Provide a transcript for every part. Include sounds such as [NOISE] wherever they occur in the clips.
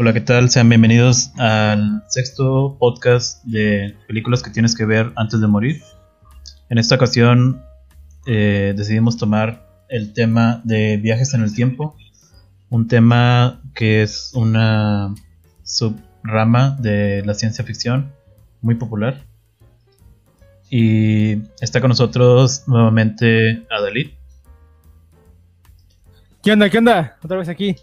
Hola, ¿qué tal? Sean bienvenidos al sexto podcast de películas que tienes que ver antes de morir. En esta ocasión eh, decidimos tomar el tema de viajes en el tiempo, un tema que es una subrama de la ciencia ficción muy popular. Y está con nosotros nuevamente Adalid. ¿Qué onda? ¿Qué onda? Otra vez aquí.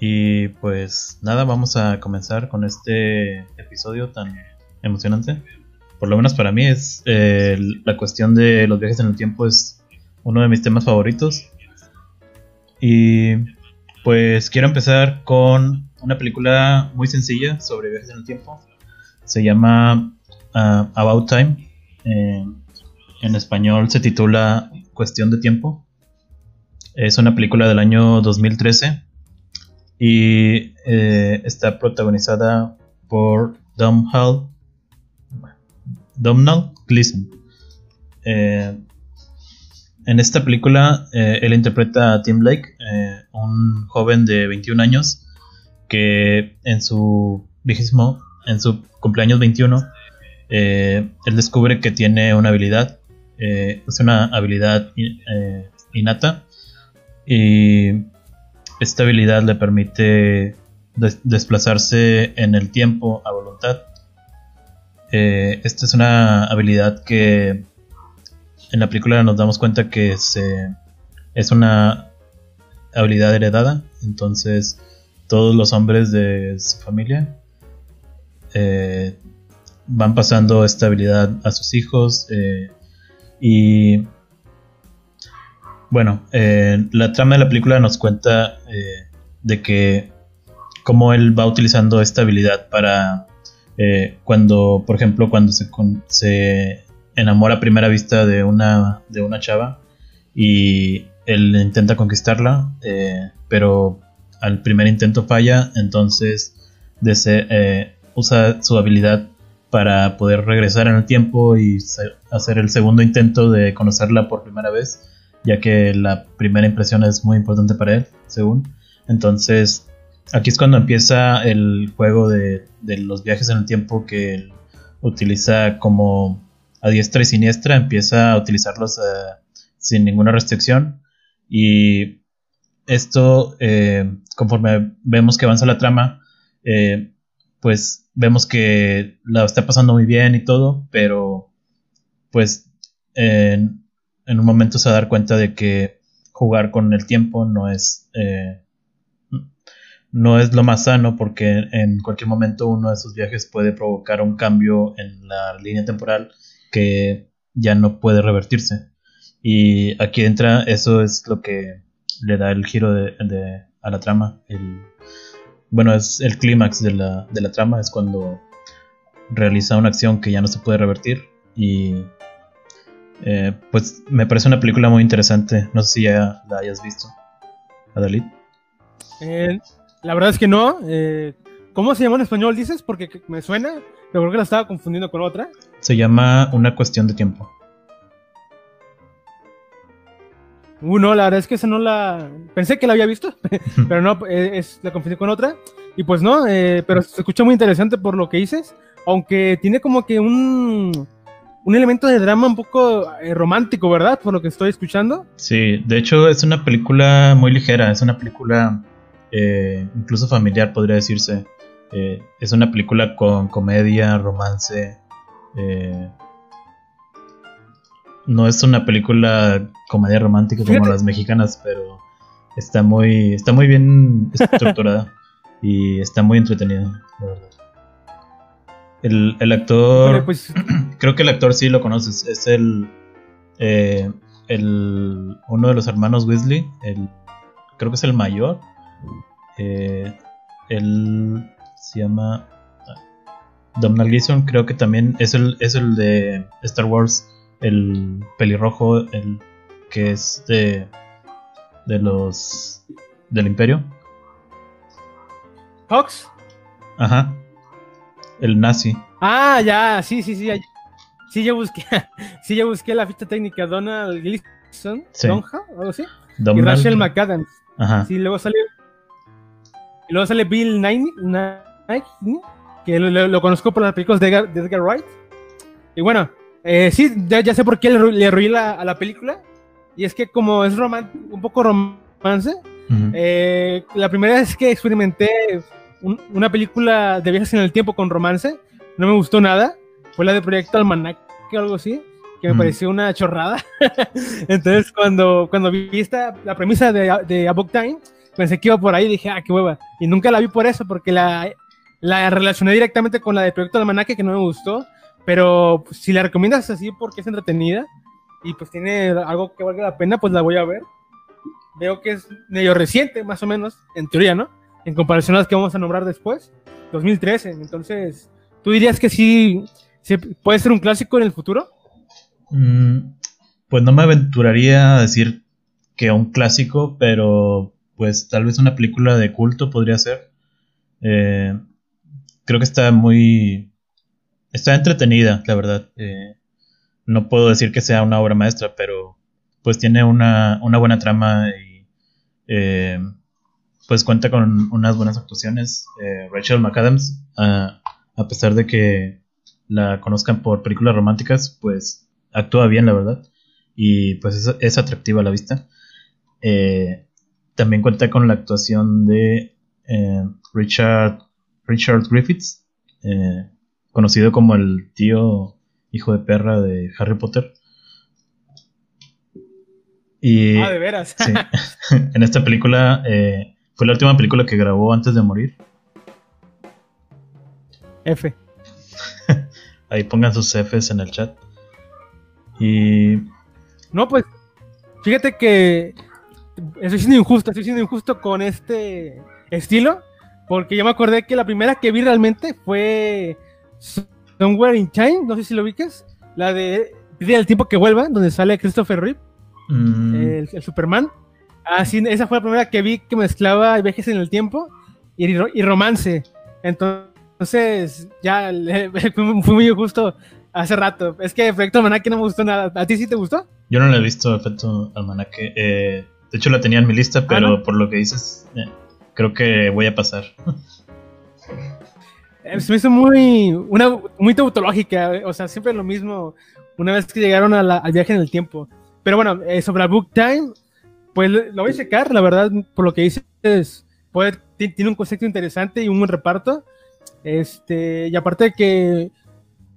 Y pues nada, vamos a comenzar con este episodio tan emocionante. Por lo menos para mí es eh, la cuestión de los viajes en el tiempo es uno de mis temas favoritos. Y pues quiero empezar con una película muy sencilla sobre viajes en el tiempo. Se llama uh, About Time. Eh, en español se titula Cuestión de Tiempo. Es una película del año 2013 y eh, está protagonizada por Domhnall Domhnall Gleeson. Eh, en esta película eh, él interpreta a Tim Blake, un joven de 21 años que en su vigésimo, en su cumpleaños 21, él descubre que tiene una habilidad, es una habilidad innata y esta habilidad le permite desplazarse en el tiempo a voluntad. Eh, esta es una habilidad que en la película nos damos cuenta que se, es una habilidad heredada. Entonces todos los hombres de su familia eh, van pasando esta habilidad a sus hijos eh, y bueno, eh, la trama de la película nos cuenta eh, de que cómo él va utilizando esta habilidad para eh, cuando, por ejemplo, cuando se, se enamora a primera vista de una, de una chava y él intenta conquistarla, pero al primer intento falla, entonces usa su habilidad para poder regresar en el tiempo y hacer el segundo intento de conocerla por primera vez ya que la primera impresión es muy importante para él, según. Entonces, aquí es cuando empieza el juego de, los viajes en el tiempo que él utiliza como a diestra y siniestra, empieza a utilizarlos eh, sin ninguna restricción. Y esto, eh, conforme vemos que avanza la trama, eh, pues vemos que la está pasando muy bien y todo, pero pues en un momento se va a dar cuenta de que jugar con el tiempo no es eh, no es lo más sano porque en cualquier momento uno de sus viajes puede provocar un cambio en la línea temporal que ya no puede revertirse. Y aquí entra eso es lo que le da el giro de, a la trama. El, bueno es el clímax de la, de la trama es cuando realiza una acción que ya no se puede revertir y eh, pues me parece una película muy interesante. No sé si ya la hayas visto. Adalid. Eh, la verdad es que no. Eh, ¿Cómo se llama en español, dices? Porque me suena, pero creo que la estaba confundiendo con otra. Se llama Una cuestión de tiempo. Uh, no, la verdad es que esa no la. Pensé que la había visto, [LAUGHS] pero no, es, la confundí con otra. Y pues no, pero se escucha muy interesante por lo que dices. Aunque tiene como que un un elemento de drama un poco eh, romántico, ¿verdad? Por lo que estoy escuchando. Sí, de hecho es una película muy ligera, es una película eh, incluso familiar, podría decirse. Eh, es una película con comedia, romance. no es una película comedia romántica como las mexicanas, pero está muy, está muy bien estructurada [LAUGHS] y está muy entretenida, la verdad. El, el actor. Pues, [CLEARS THROAT] creo que el actor sí lo conoces. Es el. Eh, el uno de los hermanos Weasley. El, creo que es el mayor. Eh, él se llama. Domhnall Gleeson. Creo que también es el, es el de Star Wars. El pelirrojo. El que es de. De los. Del Imperio. ¿Fox? Ajá el nazi. Ah, ya, sí, sí, sí. Sí, yo busqué, [LAUGHS] sí, yo busqué la ficha técnica Donald Gleason, sí. Donja, algo así. Y Rachel McAdams. Ajá. Sí, luego salió. Y luego sale Bill Nighy, que lo, lo, conozco por las películas de Edgar, de Edgar Wright. Y bueno, eh, sí, ya, ya, sé por qué le, le la, a la película. Y es que como es un poco romance, uh -huh. eh, la primera vez que experimenté un, una película de viajes en el tiempo con romance, no me gustó nada. Fue la de Proyecto Almanac o algo así, que me -huh. pareció una chorrada. [LAUGHS] Entonces cuando, cuando vi esta, la premisa de, de A Book Time, pensé que iba por ahí y dije, ah, qué hueva. Y nunca la vi por eso, porque la, la relacioné directamente con la de Proyecto Almanaque, que no me gustó. Pero pues, si la recomiendas así porque es entretenida y pues tiene algo que valga la pena, pues la voy a ver. Veo que es medio reciente, más o menos, en teoría, ¿no? En comparación a las que vamos a nombrar después, 2013. Entonces, ¿tú dirías que sí, puede ser un clásico en el futuro? Mm, pues no me aventuraría a decir que un clásico, pero pues tal vez una película de culto podría ser. Eh, creo que está muy está entretenida, la verdad. Eh, no puedo decir que sea una obra maestra, pero pues tiene una, una buena trama y eh, pues cuenta con unas buenas actuaciones. Eh, Rachel McAdams, a, a pesar de que la conozcan por películas románticas, pues actúa bien, la verdad. Y pues es, es atractiva a la vista. Eh, también cuenta con la actuación de eh, Richard, Richard Griffiths, eh, conocido como el tío hijo de perra de Harry Potter. Y, ah, de veras. Sí, [LAUGHS] [LAUGHS] en esta película eh, fue la última película que grabó antes de morir. F. [LAUGHS] Ahí pongan sus Fs en el chat. Y. No, pues. Fíjate que. Estoy siendo injusto, estoy siendo injusto con este estilo. Porque yo me acordé que la primera que vi realmente fue Somewhere in Time, no sé si lo ubicas. La de Pide el tiempo que vuelva, donde sale Christopher Reeve, mm. el, el, Superman. Así, esa fue la primera que vi que mezclaba viajes en el tiempo y, y romance. Entonces, ya [LAUGHS] fue muy justo hace rato. Es que Efecto Almanaque no me gustó nada. ¿A ti sí te gustó? Yo no la he visto, Efecto Almanaque. Eh, de hecho, la tenía en mi lista, pero ¿Ah, no? por lo que dices, eh, creo que voy a pasar. se me hizo muy, una, muy tautológica, o sea, siempre lo mismo una vez que llegaron a la, al viaje en el tiempo. Pero bueno, eh, sobre la Book Time, pues lo voy a checar, la verdad, por lo que dices, puede, tiene un concepto interesante y un buen reparto. Este, y aparte de que,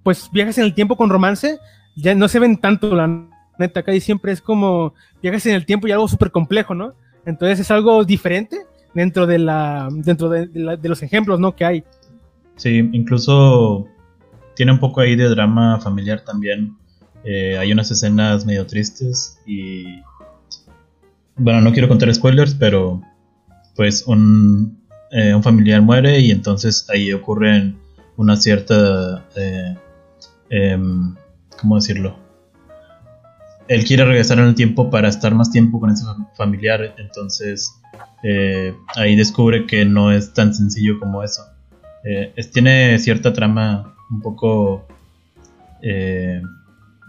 pues viajes en el tiempo con romance, ya no se ven tanto, la neta, acá y siempre es como viajes en el tiempo y algo súper complejo, ¿no? Entonces es algo diferente dentro de la, dentro de, la, de los ejemplos, ¿no? Que hay. Sí, incluso tiene un poco ahí de drama familiar también. Eh, hay unas escenas medio tristes y... Bueno, no quiero contar spoilers, pero pues un, eh, un familiar muere y entonces ahí ocurren una cierta... Eh, em, ¿Cómo decirlo? Él quiere regresar en el tiempo para estar más tiempo con ese familiar, entonces eh, ahí descubre que no es tan sencillo como eso. Es, tiene cierta trama un poco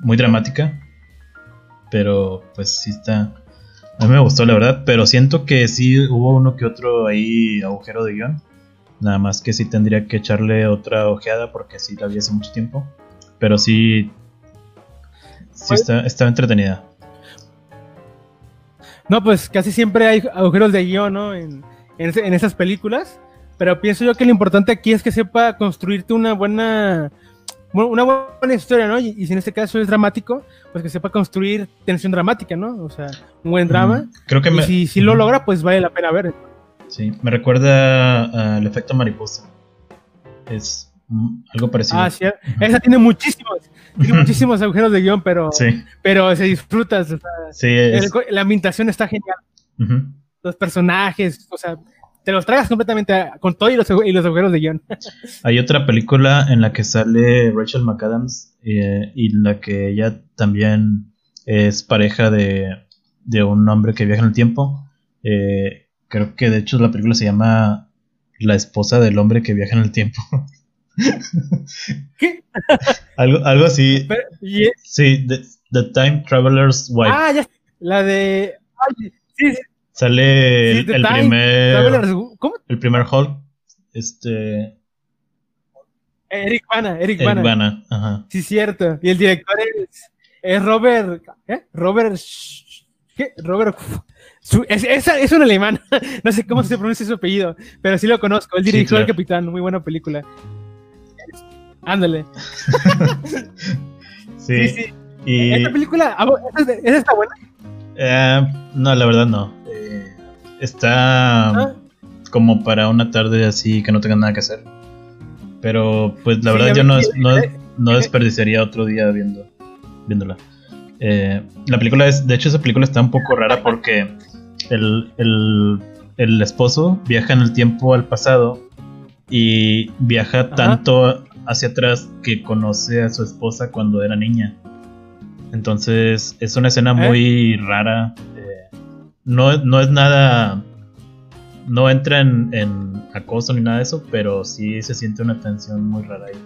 muy dramática, pero pues sí está. A mí me gustó la verdad, pero siento que sí hubo uno que otro ahí agujero de guion. Nada más que sí tendría que echarle otra ojeada porque sí la vi hace mucho tiempo. Pero sí, sí está, está entretenida. No, pues casi siempre hay agujeros de guion, ¿no? En, en, en esas películas. Pero pienso yo que lo importante aquí es que sepa construirte una buena una buena historia, ¿no? Y, y, si en este caso es dramático, pues que sepa construir tensión dramática, ¿no? O sea, un buen drama. Mm, creo que y me... si, si, lo logra, pues vale la pena ver. Sí, me recuerda al efecto mariposa. Es algo parecido. Ah, sí. Esa tiene muchísimos, [LAUGHS] tiene muchísimos agujeros de guion, pero, sí. pero se disfruta. O sea, sí, es... el, la ambientación está genial. Uh -huh. Los personajes, o sea, te los tragas completamente con todo y los, y los agujeros de guion. [LAUGHS] Hay otra película en la que sale Rachel McAdams eh, y en la que ella también es pareja de, de un hombre que viaja en el tiempo. Eh, creo que de hecho la película se llama La esposa del hombre que viaja en el tiempo. ¿Qué? [LAUGHS] algo, algo así. Pero. Sí, the, the, Time Traveler's Wife. Ah, ya. La de. Ay, sí, sí. Sale sí, el, primer. ¿Cómo? El primer Hulk. Este. Eric Bana, Eric, Eric Bana. Bana, ajá. Sí, cierto. Y el director es, es Robert. ¿Qué? Robert. ¿Qué? Robert. Su- es, es, es un alemán. [LAUGHS] No sé cómo se pronuncia su apellido, pero sí lo conozco. Sí, El claro. Capitán. Muy buena película. Ándale. [LAUGHS] Sí. Sí, sí. Y, Esta película. ah, ¿Esa, esa está buena? eh, no, la verdad no. Está Ah. como para una tarde así que no tengan nada que hacer. Pero pues la Sí, verdad yo no, no, no desperdiciaría otro día viendo, viéndola. Eh, la película es, de hecho esa película está un poco rara porque el, el, el esposo viaja en el tiempo al pasado y viaja tanto hacia atrás que conoce a su esposa cuando era niña. Entonces es una escena ¿Eh? muy rara. No, no es nada. No entra en, en acoso ni nada de eso, pero sí se siente una tensión muy rara ahí.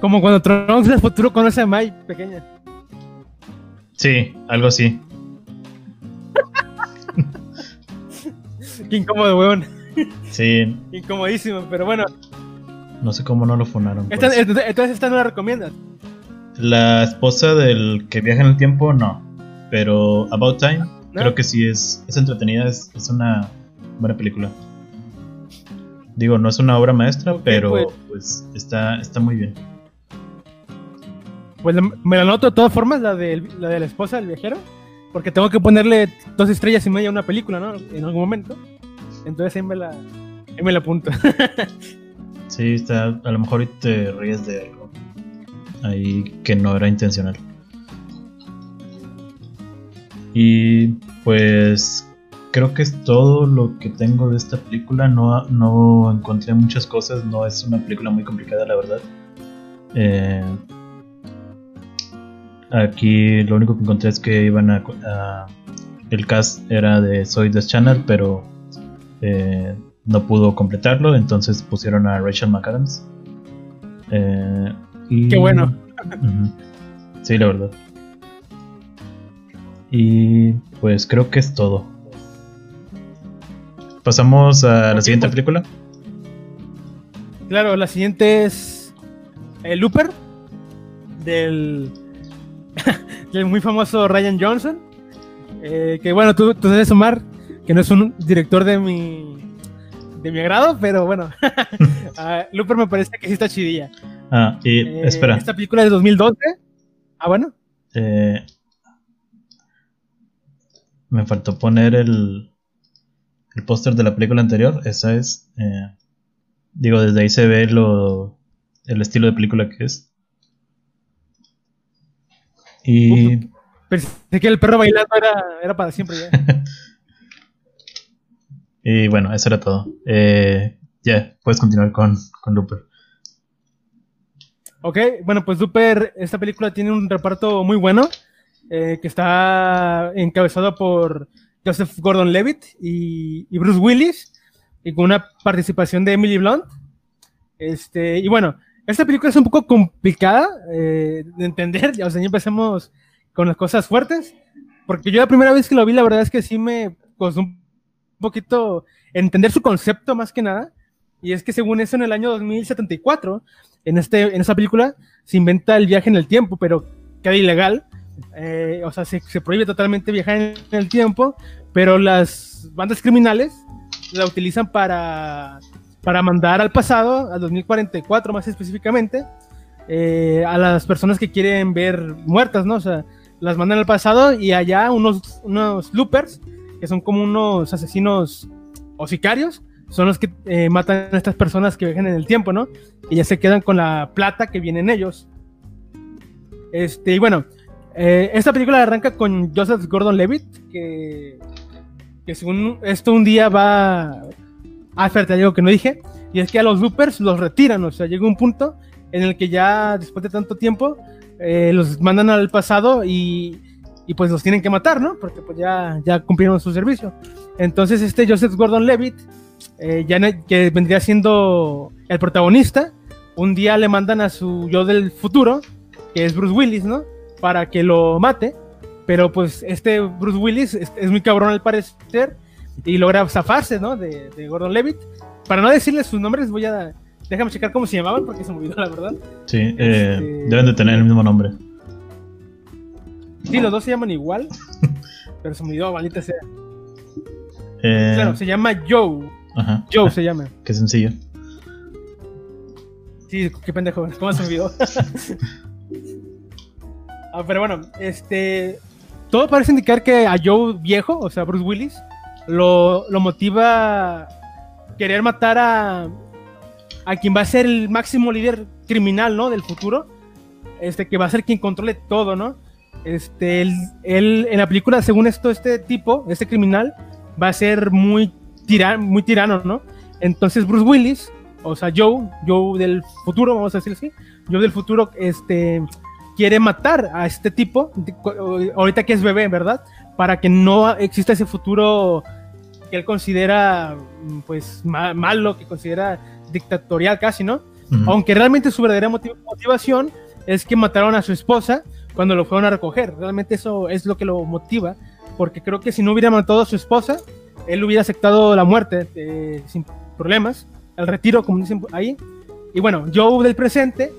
Como cuando Trunks del futuro conoce a Mai pequeña. Sí, algo así. Qué incómodo, weón. Sí, Incomodísimo, pero bueno. no sé cómo no lo funaron. Esta, eso. entonces, esta no la recomiendas. La esposa del que viaja en el tiempo, no. Pero About Time. Creo que sí es, es entretenida, es, es una buena película. Digo, no es una obra maestra, pero pues. pues está, está muy bien. Pues me la anoto de todas formas, la, del- la de la esposa del viajero. Porque tengo que ponerle dos estrellas y media a una película, ¿no? En algún momento. Entonces ahí me la, ahí me la apunto. [LAUGHS] Sí, está, a lo mejor te ríes de algo ahí que no era intencional. Y pues creo que es todo lo que tengo de esta película. No, no encontré muchas cosas, no es una película muy complicada, la verdad. Eh, aquí lo único que encontré es que iban a, a- el cast era de Soy The Channel, pero eh, no pudo completarlo, entonces pusieron a Rachel McAdams. Eh, y- Qué bueno. Ujú. Sí, la verdad. Y pues creo que es todo. Pasamos a la siguiente pues- película. Claro, la siguiente es el Looper del, [LAUGHS] del muy famoso Ryan Johnson. Eh, que bueno, tú, tú debes sumar que no es un director de mi de mi agrado, pero bueno, [LAUGHS] [LAUGHS] Ah, Looper me parece que sí está chidilla. Ah, y Eh, espera. Esta película es de 2012. Ah, bueno. eh, me faltó poner el, el póster de la película anterior. Esa es. eh, digo, desde ahí se ve lo, el estilo de película que es. Y Pensé que el perro bailando era, era para siempre ya. [LAUGHS] Y bueno, eso era todo. Eh, ya, puedes continuar con, con Looper. Ok, bueno, pues Looper, esta película tiene un reparto muy bueno, eh, que está encabezado por Joseph Gordon-Levitt y, Bruce Willis, y con una participación de Emily Blunt. Este, y bueno, esta película es un poco complicada eh, de entender, ya, [LAUGHS] o sea, ya empecemos con las cosas fuertes, porque yo la primera vez que lo vi, la verdad es que sí me costó un poquito entender su concepto más que nada, y es que según eso en el año 2074, en, este, en esta película se inventa el viaje en el tiempo, pero queda ilegal. Eh, o sea, se, se prohíbe totalmente viajar en el tiempo, pero las bandas criminales la utilizan para, para mandar al pasado, al 2044 más específicamente, eh, a las personas que quieren ver muertas, ¿no? O sea, las mandan al pasado y allá unos, unos loopers, que son como unos asesinos o sicarios, son los que eh, matan a estas personas que viajan en el tiempo, ¿no? Y ya se quedan con la plata que vienen ellos. Este, y bueno, eh, esta película arranca con Joseph Gordon-Levitt, que, que según esto un día va... Espérate, hay algo que no dije. Y es que a los loopers los retiran, o sea, llega un punto en el que ya después de tanto tiempo eh, los mandan al pasado y, y pues los tienen que matar, ¿no? Porque pues ya, ya cumplieron su servicio. Entonces este Joseph Gordon-Levitt, eh, ya que vendría siendo el protagonista, un día le mandan a su yo del futuro, que es Bruce Willis, ¿no? Para que lo mate. Pero pues este Bruce Willis es, es muy cabrón al parecer y logra zafarse, ¿no? De, de Gordon Levitt. Para no decirles sus nombres, voy a. Déjame checar cómo se llamaban porque se me olvidó, la verdad. Sí, eh, este, deben de tener el mismo nombre. Sí, los dos se llaman igual, [LAUGHS] pero se me olvidó, maldita sea. Eh... Claro, se llama Joe. Ajá. Joe se llama. Qué sencillo. Sí, qué pendejo, [LAUGHS] ¿cómo se me olvidó? [LAUGHS] ah, pero bueno, este. Todo parece indicar que a Joe viejo, o sea, Bruce Willis, lo, lo motiva querer matar a, a quien va a ser el máximo líder criminal, ¿no? Del futuro. Este, que va a ser quien controle todo, ¿no? Este, él, en la película, según esto, este tipo, este criminal, va a ser muy, muy tirano, ¿no? Entonces Bruce Willis, o sea, Joe, Joe del futuro, vamos a decir así, Joe del futuro, este, quiere matar a este tipo, ahorita que es bebé, ¿verdad? Para que no exista ese futuro que él considera, pues, malo, que considera dictatorial casi, ¿no? Aunque realmente su verdadera motivación es que mataron a su esposa cuando lo fueron a recoger. Realmente eso es lo que lo motiva, porque creo que si no hubiera matado a su esposa, él hubiera aceptado la muerte eh, sin problemas, el retiro, como dicen ahí. Y bueno, Joe del presente,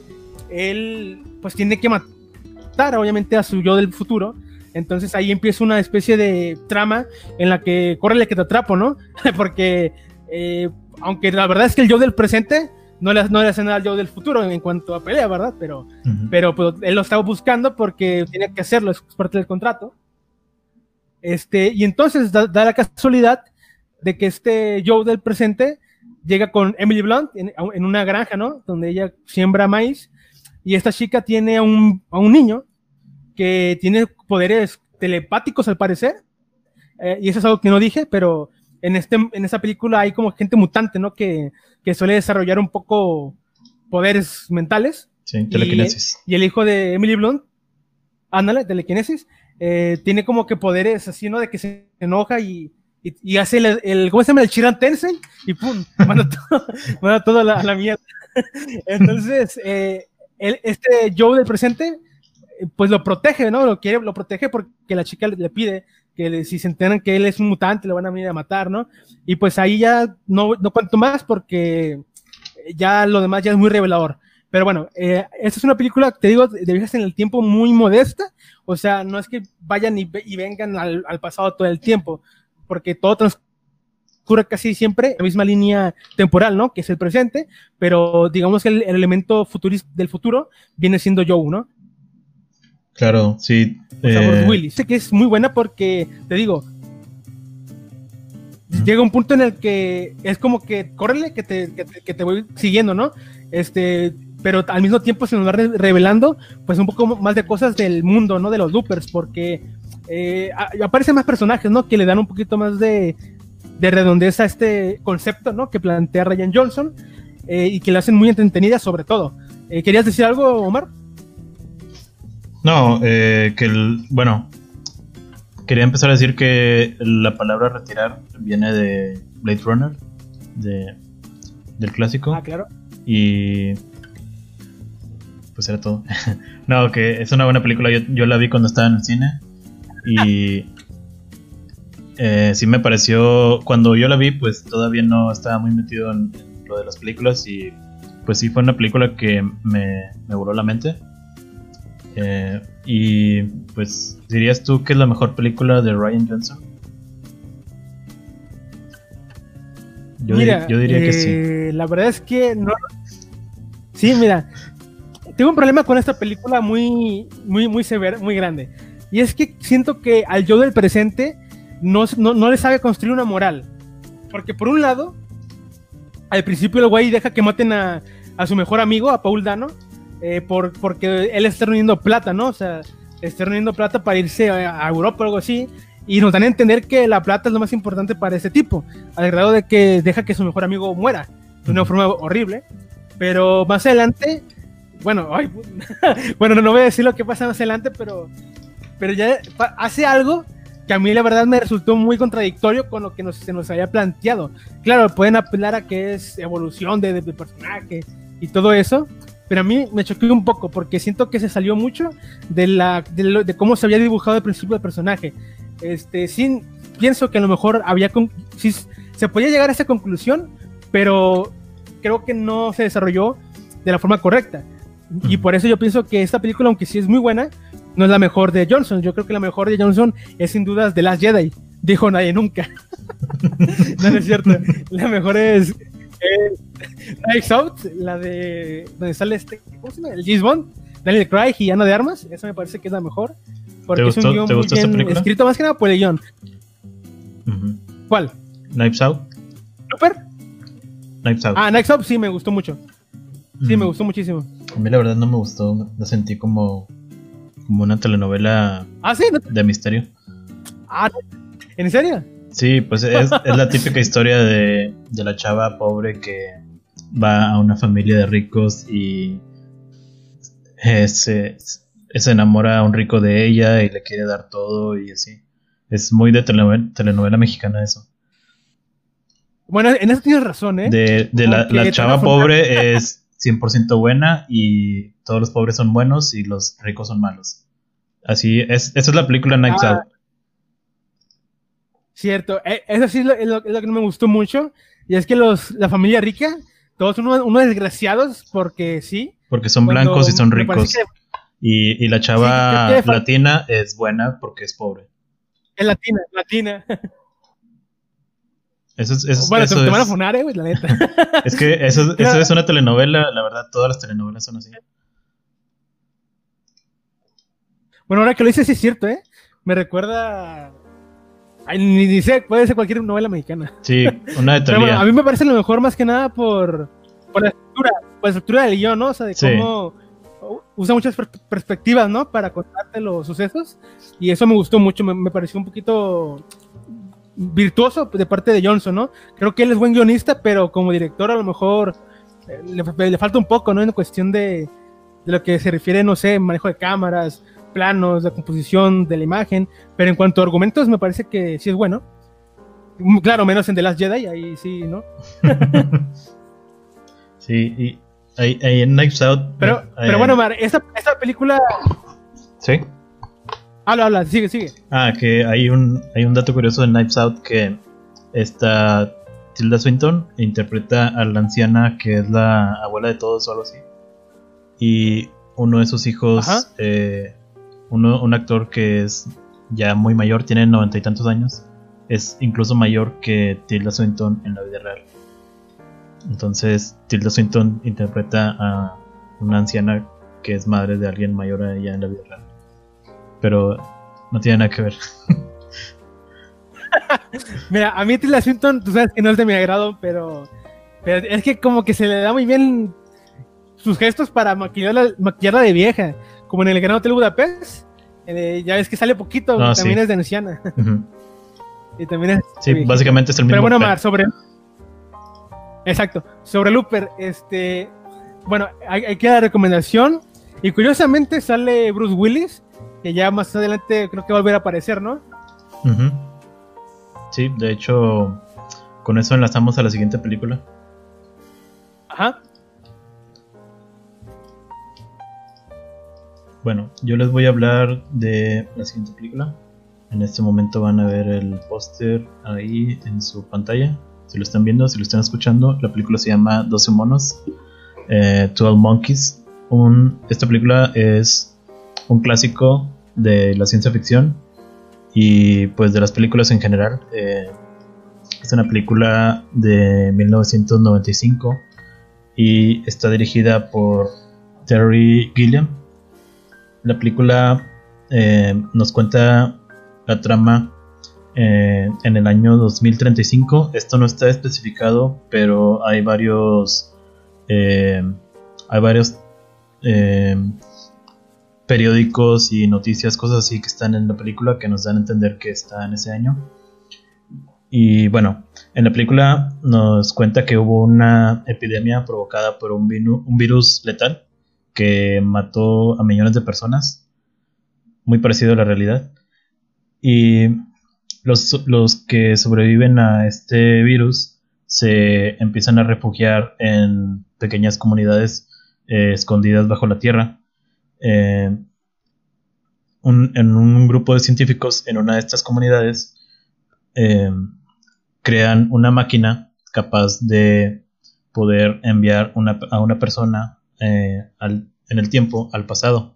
él pues tiene que matar obviamente a su yo del futuro. Entonces ahí empieza una especie de trama en la que córrele que te atrapo, ¿no? [LAUGHS] porque eh, aunque la verdad es que el yo del presente no le, no le hace nada al yo del futuro en cuanto a pelea, ¿verdad? Pero, pero pues, él lo estaba buscando porque tenía que hacerlo, es parte del contrato. Este, y entonces da, la casualidad de que este Joe del presente llega con Emily Blunt en, en, una granja, ¿no? Donde ella siembra maíz y esta chica tiene a un, a un niño que tiene poderes telepáticos al parecer. Eh, y eso es algo que no dije, pero en, este, en esta película hay como gente mutante, ¿no? Que, que suele desarrollar un poco poderes mentales. Sí, telequinesis. Y, el hijo de Emily Blunt, ándale, telequinesis, eh, tiene como que poderes así, ¿no? De que se enoja y, y, hace el, el, ¿cómo se llama? El Chiran Tensen y pum, manda [LAUGHS] todo, manda todo a, la, la, mierda. [LAUGHS] Entonces, eh, el, este Joe del presente, pues lo protege, ¿no? Lo quiere, lo protege porque la chica le, pide que si se enteran que él es un mutante, le van a venir a matar, ¿no? Y pues ahí ya no, no cuento más porque ya lo demás ya es muy revelador. Pero bueno, eh, esta es una película, te digo, de viajes en el tiempo muy modesta. O sea, no es que vayan y, vengan al, al, pasado todo el tiempo, porque todo transcurre casi siempre la misma línea temporal, ¿no? Que es el presente, pero digamos que el, el elemento futurista del futuro viene siendo Joe, ¿no? Claro, sí. Eh... Willy. Sé que es muy buena porque, te digo, llega un punto en el que es como que, córrele, que te, que te, voy siguiendo, ¿no? Este, pero al mismo tiempo se nos va revelando, pues, un poco más de cosas del mundo, ¿no? De los loopers, porque eh, aparecen más personajes, ¿no? Que le dan un poquito más de, de redondez a este concepto, ¿no? Que plantea Ryan Johnson eh, y que le hacen muy entretenida sobre todo. Eh, ¿Querías decir algo, Omar? No, eh, que el. Bueno, quería empezar a decir que la palabra retirar viene de Blade Runner, de, del clásico. Ah, claro. Y. Pues era todo. [LAUGHS] no, que es una buena película. Yo, yo, la vi cuando estaba en el cine. Y. [LAUGHS] Eh, sí me pareció. Cuando yo la vi, pues todavía no estaba muy metido en, en lo de las películas. Y. Pues sí, fue una película que me, me voló la mente. Eh, y pues, ¿dirías tú que es la mejor película de Ryan Johnson? Yo, mira, yo diría que sí. Eh, la verdad es que no. Sí, mira, tengo un problema con esta película muy, muy, muy severo, muy grande. Y es que siento que al yo del presente no, no, no le sabe construir una moral. Porque por un lado, al principio el güey deja que maten a, a su mejor amigo, a Paul Dano, eh, por, porque él está reuniendo plata, ¿no? O sea, está reuniendo plata para irse a, Europa o algo así. Y nos dan a entender que la plata es lo más importante para ese tipo, al grado de que deja que su mejor amigo muera de una forma horrible. Pero más adelante, bueno, ay, [LAUGHS] bueno, no voy a decir lo que pasa más adelante, pero, pero ya hace algo que a mí la verdad me resultó muy contradictorio con lo que nos, se nos había planteado. Claro, pueden apelar a que es evolución de, de, de personaje y todo eso, pero a mí me choqué un poco porque siento que se salió mucho de, la, de, cómo se había dibujado al principio el personaje. Este, sin, pienso que a lo mejor había sí, se podía llegar a esa conclusión, pero creo que no se desarrolló de la forma correcta. Y por eso yo pienso que esta película, aunque sí es muy buena, no es la mejor de Johnson. Yo creo que la mejor de Johnson es sin dudas The Last Jedi. Dijo nadie nunca. [LAUGHS] no, es cierto. La mejor es, es Out, la de donde sale este, ¿cómo se llama? El James Bond, Daniel Craig y Ana de Armas. Esa me parece que es la mejor. Porque es un guion muy bien escrito más que nada por el guion. ¿Cuál? Knives Out. ¿Super? Knives Out. Ah, Knives Out sí me gustó mucho. Sí, me gustó muchísimo. A mí la verdad no me gustó. La sentí como, como una telenovela ¿Ah, sí? de misterio. Ah, ¿en serio? Sí, pues es, es la típica historia de, de, la chava pobre que va a una familia de ricos y se, se enamora a un rico de ella y le quiere dar todo y así. Es muy de telenovela, mexicana eso. Bueno, en eso tienes razón, ¿eh? De, de la, la, chava pobre es 100% buena y todos los pobres son buenos y los ricos son malos. Así es, esa es la película Nights ah. Out. Cierto, e, eso sí es lo, que no me gustó mucho. Y es que los, la familia rica, todos son unos, desgraciados porque sí. Porque son blancos y son ricos. Y, y, la chava latina es buena porque es pobre. Es latina, latina. [LAUGHS] Eso es, bueno, te, van a funar, eh, güey, la neta. [LAUGHS] es que eso, [LAUGHS] eso es una telenovela, la verdad, todas las telenovelas son así. Bueno, ahora que lo dices, sí es cierto, ¿eh? Me recuerda. Ay, ni, sé, puede ser cualquier novela mexicana. Sí, [LAUGHS] una de bueno, A mí me parece lo mejor más que nada por, por la estructura, por la estructura del guion, ¿no? O sea, de cómo usa muchas perspectivas, ¿no? Para contarte los sucesos. Y eso me gustó mucho, me pareció un poquito virtuoso de parte de Johnson, ¿no? Creo que él es buen guionista, pero como director a lo mejor eh, le, falta un poco, ¿no? En cuestión de, de, lo que se refiere, no sé, manejo de cámaras, planos, la composición de la imagen, pero en cuanto a argumentos me parece que sí es bueno. Mm, claro, menos en The Last Jedi, ahí sí, ¿no? [LAUGHS] sí, y ahí, en Knives Out. Pero, pero bueno, Mar, esta, esta película... Sí. Habla, habla, sigue, sigue. Ah, que hay un, hay un dato curioso de Knives Out que esta Tilda Swinton interpreta a la anciana que es la abuela de todos o algo así. Y uno de sus hijos, eh, uno, un actor que es ya muy mayor, tiene noventa y tantos años, es incluso mayor que Tilda Swinton en la vida real. Entonces, Tilda Swinton interpreta a una anciana que es madre de alguien mayor a ella en la vida real pero no tiene nada que ver. [LAUGHS] Mira, a mí Tilda Swinton, tú sabes que no es de mi agrado, pero, pero es que como que se le da muy bien sus gestos para maquillarla, maquillarla de vieja, como en el Gran Hotel Budapest. Eh, ya ves que sale poquito, ah, también es de anciana. [LAUGHS] y también es. Sí, básicamente es el mismo. Pero bueno, Mar, sobre. Exacto, sobre Looper, este. Bueno, hay, hay que dar recomendación. Y curiosamente sale Bruce Willis que ya más adelante creo que va a volver a aparecer, ¿no? Sí, de hecho, con eso enlazamos a la siguiente película. Ajá. Bueno, yo les voy a hablar de la siguiente película. En este momento van a ver el póster ahí en su pantalla. Si lo están viendo, si lo están escuchando, la película se llama 12 monos, eh, 12 Monkeys. Un, esta película es un clásico de la ciencia ficción y pues de las películas en general. Eh, es una película de 1995 y está dirigida por Terry Gilliam. La película eh, nos cuenta la trama eh, en el año 2035. Esto no está especificado, pero hay varios hay varios periódicos y noticias, cosas así que están en la película que nos dan a entender que está en ese año. Y bueno, en la película nos cuenta que hubo una epidemia provocada por un, virus letal que mató a millones de personas, muy parecido a la realidad. Y los, los que sobreviven a este virus se empiezan a refugiar en pequeñas comunidades eh, escondidas bajo la tierra eh, en un grupo de científicos en una de estas comunidades eh, crean una máquina capaz de poder enviar a una persona eh, en el tiempo al pasado.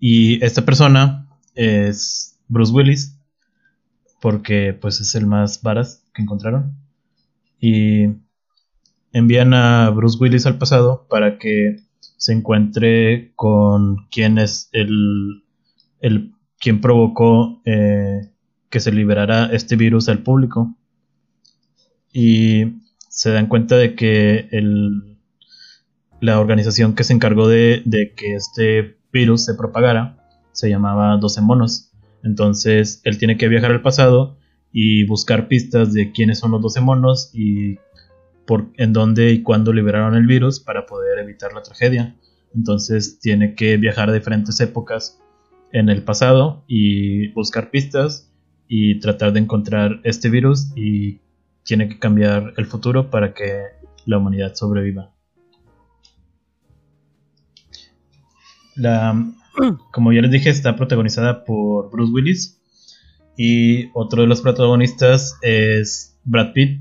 y esta persona es Bruce Willis, porque pues es el más varas que encontraron. Y envían a Bruce Willis al pasado para que se encuentre con quien es el, el quien provocó eh, que se liberara este virus al público. Y se dan cuenta de que el, la organización que se encargó de, de que este virus se propagara se llamaba 12 monos. Entonces él tiene que viajar al pasado y buscar pistas de quiénes son los 12 monos y por, en dónde y cuándo liberaron el virus para poder evitar la tragedia. Entonces tiene que viajar a diferentes épocas en el pasado y buscar pistas y tratar de encontrar este virus y tiene que cambiar el futuro para que la humanidad sobreviva. La, [CLEARS THROAT] como ya les dije, está protagonizada por Bruce Willis y otro de los protagonistas es Brad Pitt,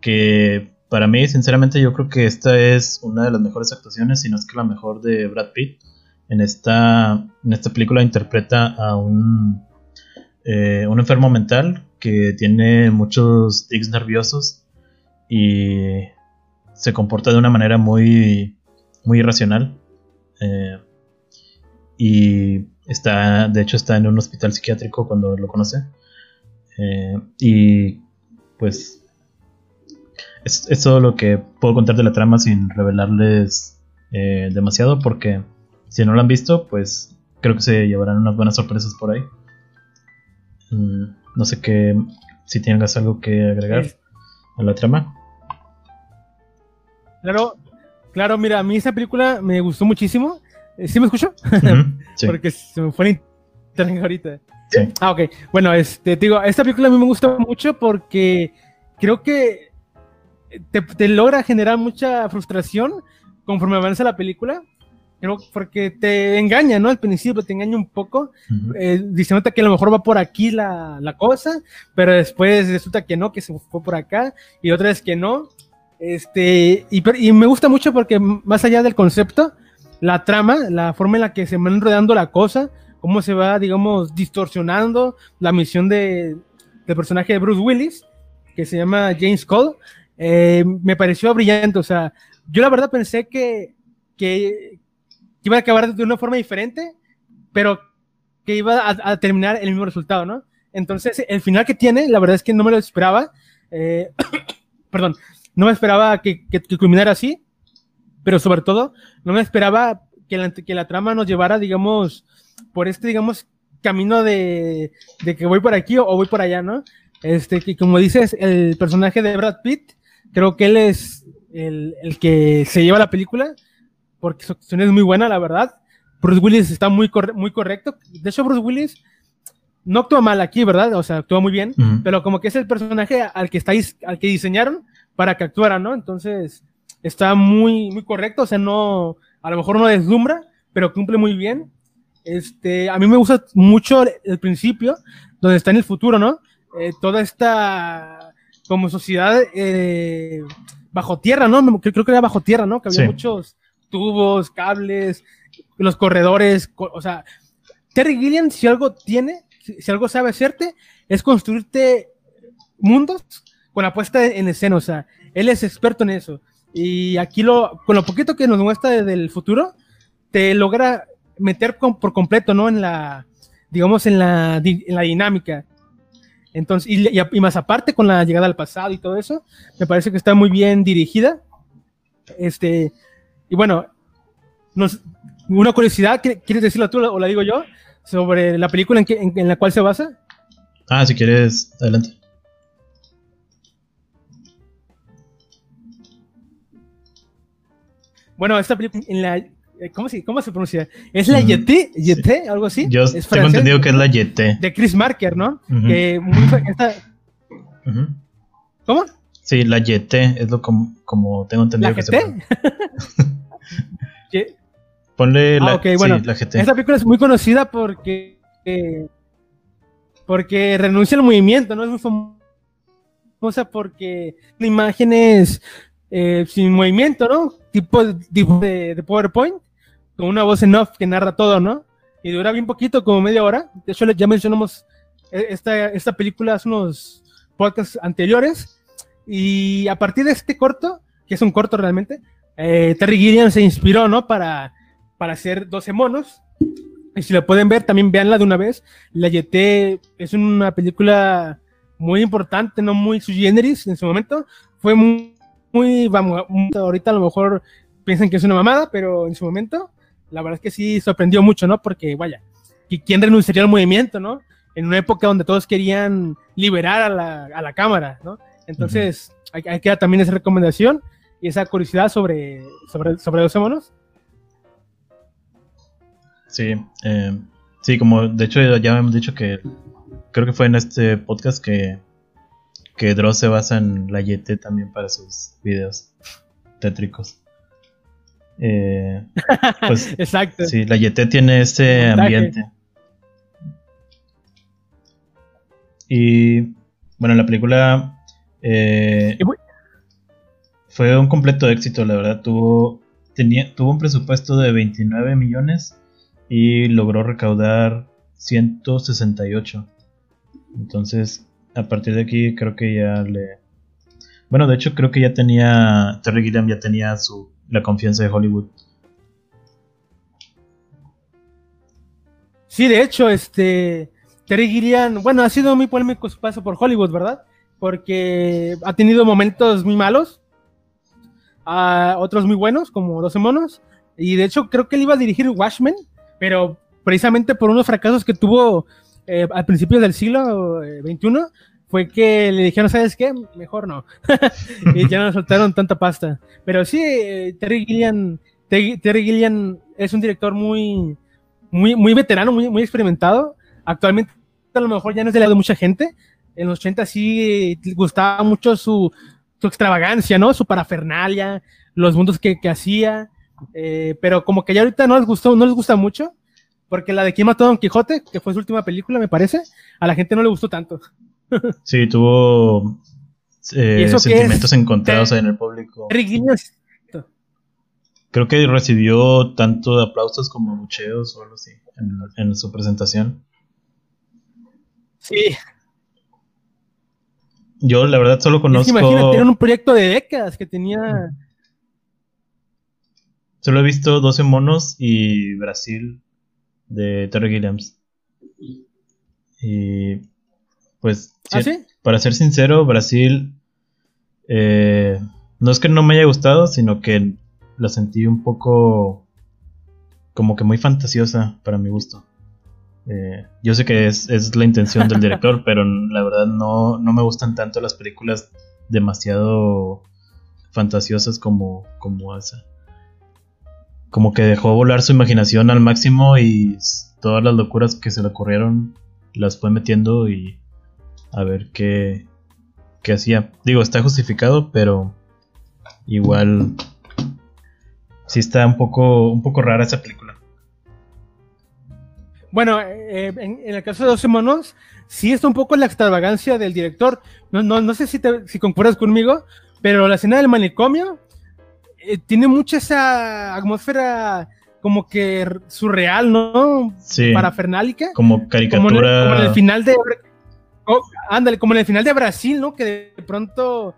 que para mí, sinceramente, yo creo que esta es una de las mejores actuaciones, si no es que la mejor de Brad Pitt. En esta, en esta película interpreta a un, eh, un enfermo mental que tiene muchos tics nerviosos y se comporta de una manera muy, muy irracional. Eh, y está, de hecho, está en un hospital psiquiátrico cuando lo conoce. Eh, y pues es, todo lo que puedo contar de la trama sin revelarles eh, demasiado porque si no lo han visto, pues creo que se llevarán unas buenas sorpresas por ahí. Mm, no sé qué, si tengas algo que agregar a la trama. Claro, claro, mira, a mí esa película me gustó muchísimo. Eh, ¿Sí me escucho? [LAUGHS] Porque se me fue el internet ahorita. Sí. Ah, ok. Bueno, este, te digo, esta película a mí me gusta mucho porque creo que te, logra generar mucha frustración conforme avanza la película. Creo porque te engaña, ¿no? Al principio te engaña un poco, eh, diciéndote que a lo mejor va por aquí la, la, cosa, pero después resulta que no, que se fue por acá, y otra vez que no. Este, y, y me gusta mucho porque más allá del concepto, la trama, la forma en la que se va enredando la cosa, cómo se va, digamos, distorsionando la misión de, del personaje de Bruce Willis, que se llama James Cole, eh, me pareció brillante. O sea, yo la verdad pensé que, que, iba a acabar de una forma diferente, pero que iba a, terminar el mismo resultado, ¿no? Entonces, el final que tiene, la verdad es que no me lo esperaba. Eh, [COUGHS] perdón, no me esperaba que, que, culminara así, pero sobre todo, no me esperaba que la, que la trama nos llevara, digamos, por este, digamos, camino de, de que voy por aquí o, voy por allá, ¿no? Este, que como dices, el personaje de Brad Pitt Creo que él es el, que se lleva la película, porque su actuación es muy buena, la verdad. Bruce Willis está muy, muy correcto. De hecho, Bruce Willis no actúa mal aquí, ¿verdad? O sea, actúa muy bien, pero como que es el personaje al que, estáis, al que diseñaron para que actuara, ¿no? Entonces, está muy, muy correcto, o sea, no, a lo mejor no deslumbra, pero cumple muy bien. Este, a mí me gusta mucho el principio, donde está en el futuro, ¿no? Eh, toda esta como sociedad eh, bajo tierra, ¿no? Creo, que era bajo tierra, ¿no? Que había muchos tubos, cables, los corredores, o sea, Terry Gilliam, si algo tiene, si, algo sabe hacerte, es construirte mundos con la puesta en escena, o sea, él es experto en eso. Y aquí lo, con lo poquito que nos muestra del futuro, te logra meter por completo, ¿no? En la, digamos, en la, en la dinámica. Entonces, y, más aparte con la llegada al pasado y todo eso, me parece que está muy bien dirigida. Este, y bueno, nos, una curiosidad, ¿quieres decirlo tú o la digo yo? Sobre la película en, en, la cual se basa. Ah, si quieres, adelante. Bueno, esta película, en la, ¿Cómo se, ¿Cómo se pronuncia? ¿Es la Yeti? ¿Yeti? ¿Algo así? Yo tengo entendido que es la Yeti. De Chris Marker, ¿no? que muy, ¿Cómo? Sí, la Yeti es lo como, como tengo entendido ¿La que GT? se [LAUGHS] Ponle la, ah, okay, bueno, sí, la GT. Esta película es muy conocida porque. Eh, porque renuncia al movimiento, ¿no? Es muy famosa porque la imagen es eh, sin movimiento, ¿no? Tipo, de, de, PowerPoint, con una voz en off que narra todo, ¿no? Y dura bien poquito, como media hora. De hecho, ya mencionamos eh, esta, esta película hace unos podcasts anteriores. Y a partir de este corto, que es un corto realmente, eh, Terry Gilliam se inspiró, ¿no? Para, para hacer 12 monos. Y si lo pueden ver, también véanla de una vez. La Yete es una película muy importante, no muy su generis en su momento. Fue muy, muy, vamos, ahorita a lo mejor piensan que es una mamada, pero en su momento, la verdad es que sí sorprendió mucho, ¿no? Porque, vaya, ¿quién renunciaría al movimiento, ¿no? En una época donde todos querían liberar a la, a la cámara, ¿no? Entonces, hay que queda también esa recomendación y esa curiosidad sobre, sobre, sobre los monos. Sí, eh, sí, como de hecho ya hemos dicho que creo que fue en este podcast que, que Dross se basa en la Yete también para sus videos tétricos. Eh, pues, [LAUGHS] Exacto. Sí, la Yete tiene este ambiente. Y bueno, la película eh, fue un completo éxito, la verdad. Tuvo, tenía, tuvo un presupuesto de 29 millones y logró recaudar 168. Entonces, a partir de aquí creo que ya le... Bueno, de hecho creo que ya tenía... Terry Gilliam ya tenía su, la confianza de Hollywood. Sí, de hecho, este... Terry Gilliam, bueno, ha sido muy polémico su paso por Hollywood, ¿verdad? Porque ha tenido momentos muy malos, a otros muy buenos, como 12 monos, y de hecho creo que él iba a dirigir Watchmen, pero precisamente por unos fracasos que tuvo eh, al principio del siglo XXI, eh, fue que le dijeron, ¿sabes qué? Mejor no. [LAUGHS] y ya no soltaron tanta pasta. Pero sí, eh, Terry Gilliam, Terry, Gilliam es un director muy, muy, muy veterano, muy, muy experimentado. Actualmente a lo mejor ya no es del lado de mucha gente. En los 80 sí gustaba mucho su, su extravagancia, ¿no? Su parafernalia, los mundos que, que hacía. Eh, pero como que ya ahorita no les gustó, no les gusta mucho, porque la de quién mató a Don Quijote, que fue su última película, me parece, a la gente no le gustó tanto. Sí, tuvo eh, sentimientos encontrados en el público. Creo que recibió tanto aplausos como bucheos o algo así en, su presentación. Sí. Yo la verdad solo conozco. imagínate, era un proyecto de décadas que tenía Solo he visto 12 monos y Brasil de Terry Williams. Y pues, ¿Ah, para ser sincero, Brasil eh, no es que no me haya gustado, sino que la sentí un poco como que muy fantasiosa para mi gusto. Eh, yo sé que es, la intención del director, [LAUGHS] pero la verdad no, no me gustan tanto las películas demasiado fantasiosas como, como esa como que dejó volar su imaginación al máximo y todas las locuras que se le ocurrieron las fue metiendo y a ver qué, qué hacía. Digo, está justificado, pero igual sí está un poco, un poco rara esa película. Bueno, eh, en, el caso de 12 monos, sí está un poco la extravagancia del director. No, no, no sé si, si concuerdas conmigo, pero la escena del manicomio eh, tiene mucha esa atmósfera como que surreal, ¿no? Sí. Parafernálica. Como caricatura. Como en, el, final de. Ándale, como en el final de Brasil, ¿no? Que de pronto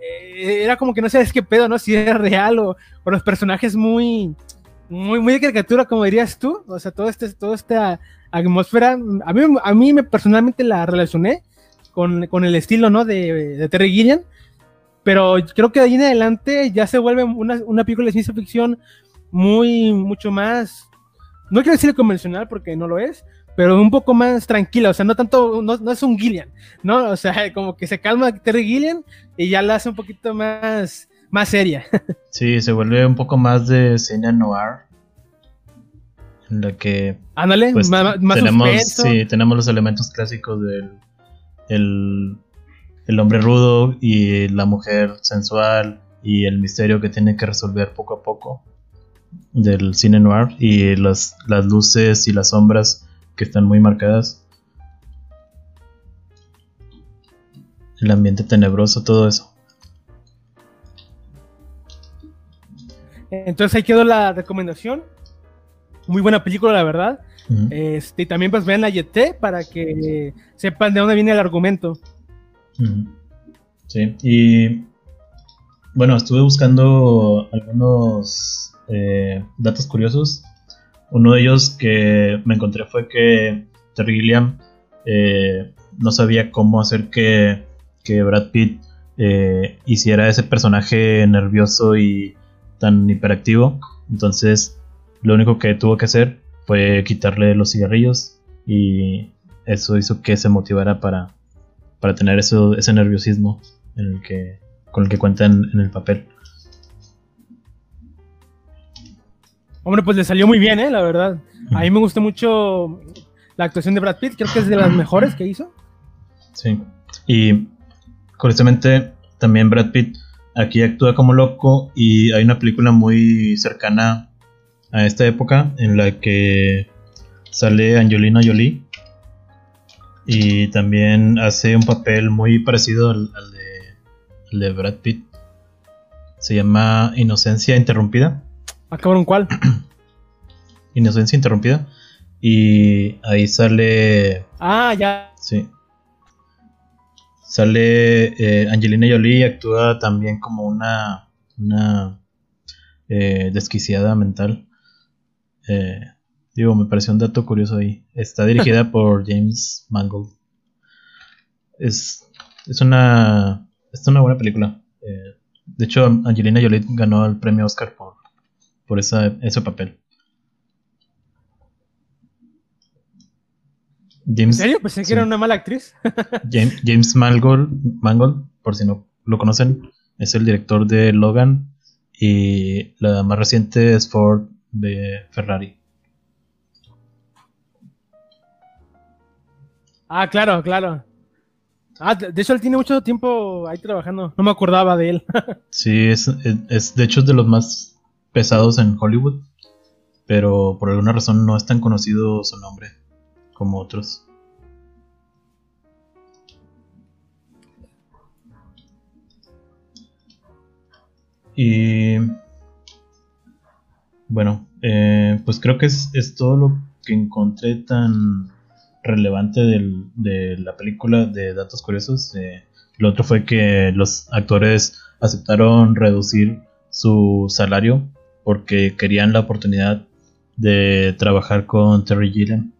eh, era como que no sabes qué pedo, ¿no? Si era real o, los personajes muy, muy, muy de caricatura, como dirías tú. O sea, todo este, toda esta atmósfera. A mí, a mí me personalmente la relacioné con, con el estilo, ¿no? De, de Terry Gilliam. Pero creo que de ahí en adelante ya se vuelve una, una película de ciencia ficción muy, mucho más, no quiero decir convencional porque no lo es, pero un poco más tranquila, o sea, no tanto, no, es un Gillian, ¿no? O sea, [LAUGHS] como que se calma Terry Gillian y ya la hace un poquito más, más seria. [LAUGHS] Sí, se vuelve un poco más de cine noir. En la que. Ándale, pues, más, tenemos, sí, tenemos los elementos clásicos del el el hombre rudo y la mujer sensual y el misterio que tiene que resolver poco a poco del cine noir y las, las luces y las sombras que están muy marcadas. el ambiente tenebroso, todo eso. Entonces ahí quedó la recomendación. Muy buena película, la verdad. Este, y también pues vean la YT para que sepan de dónde viene el argumento. Sí, y bueno, estuve buscando algunos eh, datos curiosos. Uno de ellos que me encontré fue que Terry Gilliam eh, no sabía cómo hacer que, Brad Pitt eh, hiciera ese personaje nervioso y tan hiperactivo. Entonces, lo único que tuvo que hacer fue quitarle los cigarrillos y eso hizo que se motivara para, para tener ese nerviosismo en el que, con el que cuentan en el papel. Hombre, pues le salió muy bien, ¿eh? La verdad. A mí me gustó mucho la actuación de Brad Pitt, creo que es de las mejores que hizo. Sí, y curiosamente también Brad Pitt aquí actúa como loco y hay una película muy cercana a esta época en la que sale Angelina Jolie y también hace un papel muy parecido al, de, Brad Pitt. Se llama Inocencia Interrumpida. ¿Acabaron cuál? [CLEARS THROAT] Inocencia Interrumpida. Y ahí sale. Ah, ya. Sí. Sale eh, Angelina Jolie actúa también como una. Una. Eh, desquiciada mental. Eh, digo, me pareció un dato curioso ahí. Está dirigida [LAUGHS] por James Mangold. Es, es una. Es una buena película. de hecho, Angelina Jolie ganó el premio Oscar por, por esa, ese papel. ¿En serio? Pensé que era una mala actriz. [LAUGHS] James, Mangold, por si no lo conocen, es el director de Logan y la más reciente es Ford de Ferrari. Ah, claro, claro. Ah, de hecho él tiene mucho tiempo ahí trabajando. No me acordaba de él. [LAUGHS] sí, es, es, de hecho es de los más pesados en Hollywood. Pero por alguna razón no es tan conocido su nombre como otros. Y bueno, eh, pues creo que es, todo lo que encontré tan relevante de la película de Datos Curiosos. Eh, lo otro fue que los actores aceptaron reducir su salario porque querían la oportunidad de trabajar con Terry Gilliam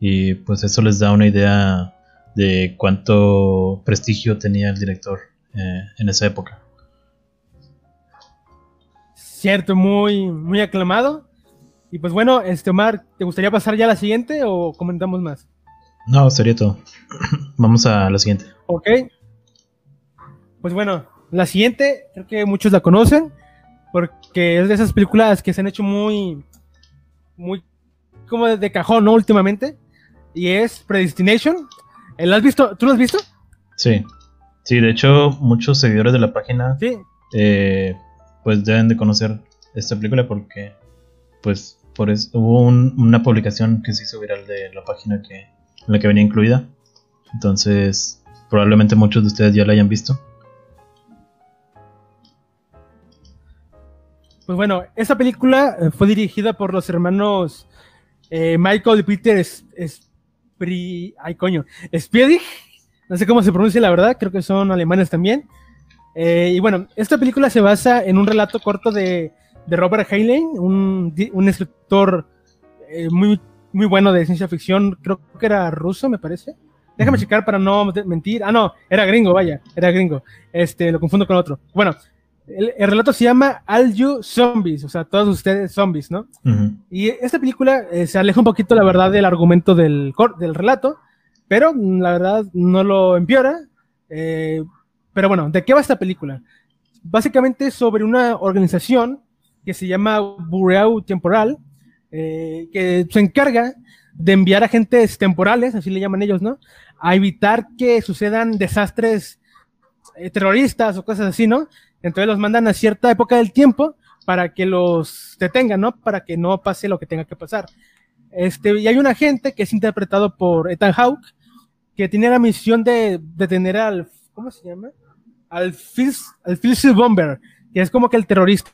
y pues eso les da una idea de cuánto prestigio tenía el director eh, en esa época. Cierto, muy, muy aclamado. Y pues bueno, este Omar, ¿te gustaría pasar ya a la siguiente o comentamos más? No, sería todo. [CLEARS THROAT] Vamos a la siguiente. Ok. Pues bueno, la siguiente, creo que muchos la conocen, porque es de esas películas que se han hecho muy, muy como de cajón, ¿no? Últimamente y es Predestination. ¿Lo has visto? ¿Tú lo has visto? Sí. Sí, de hecho, muchos seguidores de la página eh, pues deben de conocer esta película porque pues por eso, hubo una publicación que se hizo viral de la página que, en la que venía incluida. Entonces, probablemente muchos de ustedes ya la hayan visto. Pues bueno, esta película eh, fue dirigida por los hermanos eh, Michael y Peter es, ay coño, Spiedig, no sé cómo se pronuncia la verdad, creo que son alemanes también. Eh, y bueno, esta película se basa en un relato corto de, Robert Heinlein, un, escritor eh, muy, muy bueno de ciencia ficción, creo que era ruso, me parece. Déjame checar para no mentir. Ah, no, era gringo, vaya, era gringo. Este, lo confundo con otro. Bueno, el, relato se llama All You Zombies, o sea, todos ustedes zombies, ¿no? Y esta película eh, se aleja un poquito, la verdad, del argumento del, del relato, pero mm, la verdad no lo empeora. Eh, pero bueno, ¿de qué va esta película? Básicamente sobre una organización que se llama Bureau Temporal, eh, que se encarga de enviar agentes temporales, así le llaman ellos, ¿no? A evitar que sucedan desastres terroristas o cosas así, ¿no? Entonces los mandan a cierta época del tiempo para que los detengan, ¿no? Para que no pase lo que tenga que pasar. Este, y hay un agente que es interpretado por Ethan Hawke, que tiene la misión de detener al ¿cómo se llama? Al Phil, al Bomber, que es como que el terrorista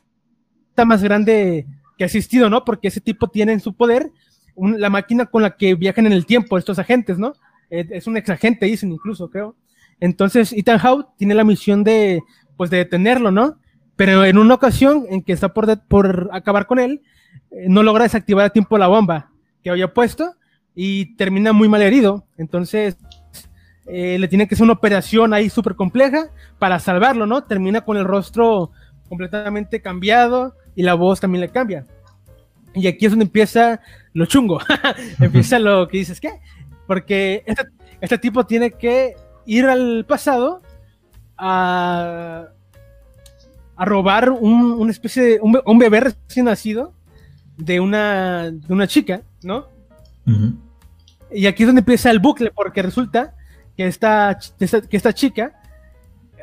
más grande que ha existido, ¿no? Porque ese tipo tiene en su poder la máquina con la que viajan en el tiempo estos agentes, ¿no? Eh, es un exagente, dicen incluso, creo. Entonces, Ethan Hawke tiene la misión de, pues, de detenerlo, ¿no? Pero en una ocasión en que está por, por acabar con él, eh, no logra desactivar a tiempo la bomba que había puesto y termina muy mal herido. Entonces, eh, le tiene que hacer una operación ahí súper compleja para salvarlo, ¿no? Termina con el rostro completamente cambiado y la voz también le cambia. Y aquí es donde empieza lo chungo. [LAUGHS] empieza lo que dices, ¿qué? Porque este, este, tipo tiene que ir al pasado a, a robar un, una especie de un, bebé recién nacido de una, de una chica, ¿no? Y aquí es donde empieza el bucle, porque resulta que esta, que esta chica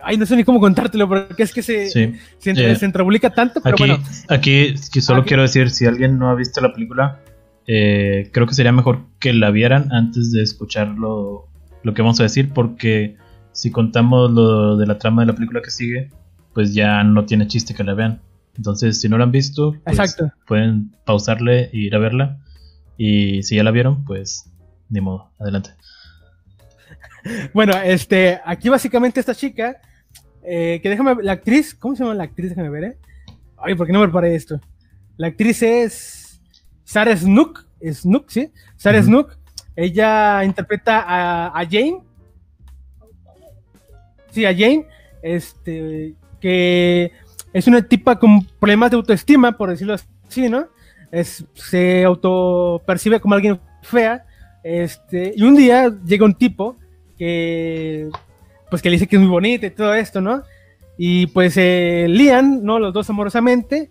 Ay, no sé ni cómo contártelo, porque es que se, se, eh, tanto, pero aquí, bueno. Aquí solo quiero decir, si alguien no ha visto la película, eh, creo que sería mejor que la vieran antes de escuchar lo, que vamos a decir, porque si contamos lo de la trama de la película que sigue, pues ya no tiene chiste que la vean. Entonces, si no la han visto, pues pueden pausarle e ir a verla. Y si ya la vieron, pues ni modo, adelante. [LAUGHS] Bueno, este, aquí básicamente esta chica eh, que déjame, la actriz, ¿cómo se llama la actriz? Déjame ver, ¿eh? Ay, ¿por qué no me preparé esto? La actriz es Sarah Snook, Snook, ¿sí? Sarah Snook. Ella interpreta a, Jane. Sí, a Jane, este, que es una tipa con problemas de autoestima, por decirlo así, ¿no? Es, se autopercibe como alguien fea, este, y un día llega un tipo que pues que le dice que es muy bonita y todo esto, ¿no? Y pues se eh, lían, ¿no? Los dos amorosamente.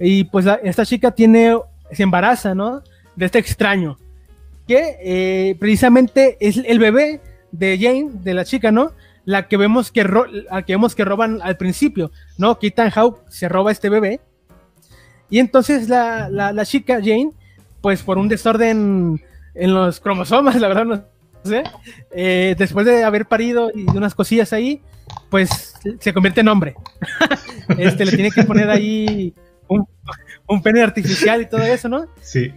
Y pues esta chica tiene, se embaraza, ¿no? De este extraño. Que eh, precisamente es el bebé de Jane, de la chica, ¿no? La que vemos que, que, vemos que roban al principio, ¿no? Que Ethan se roba este bebé. Y entonces la, la, la chica, Jane, pues por un desorden en los cromosomas, [LAUGHS] la verdad no eh, después de haber parido y unas cosillas ahí, pues se convierte en hombre. [LAUGHS] este, le tiene que poner ahí un, pene artificial y todo eso, ¿no? Sí,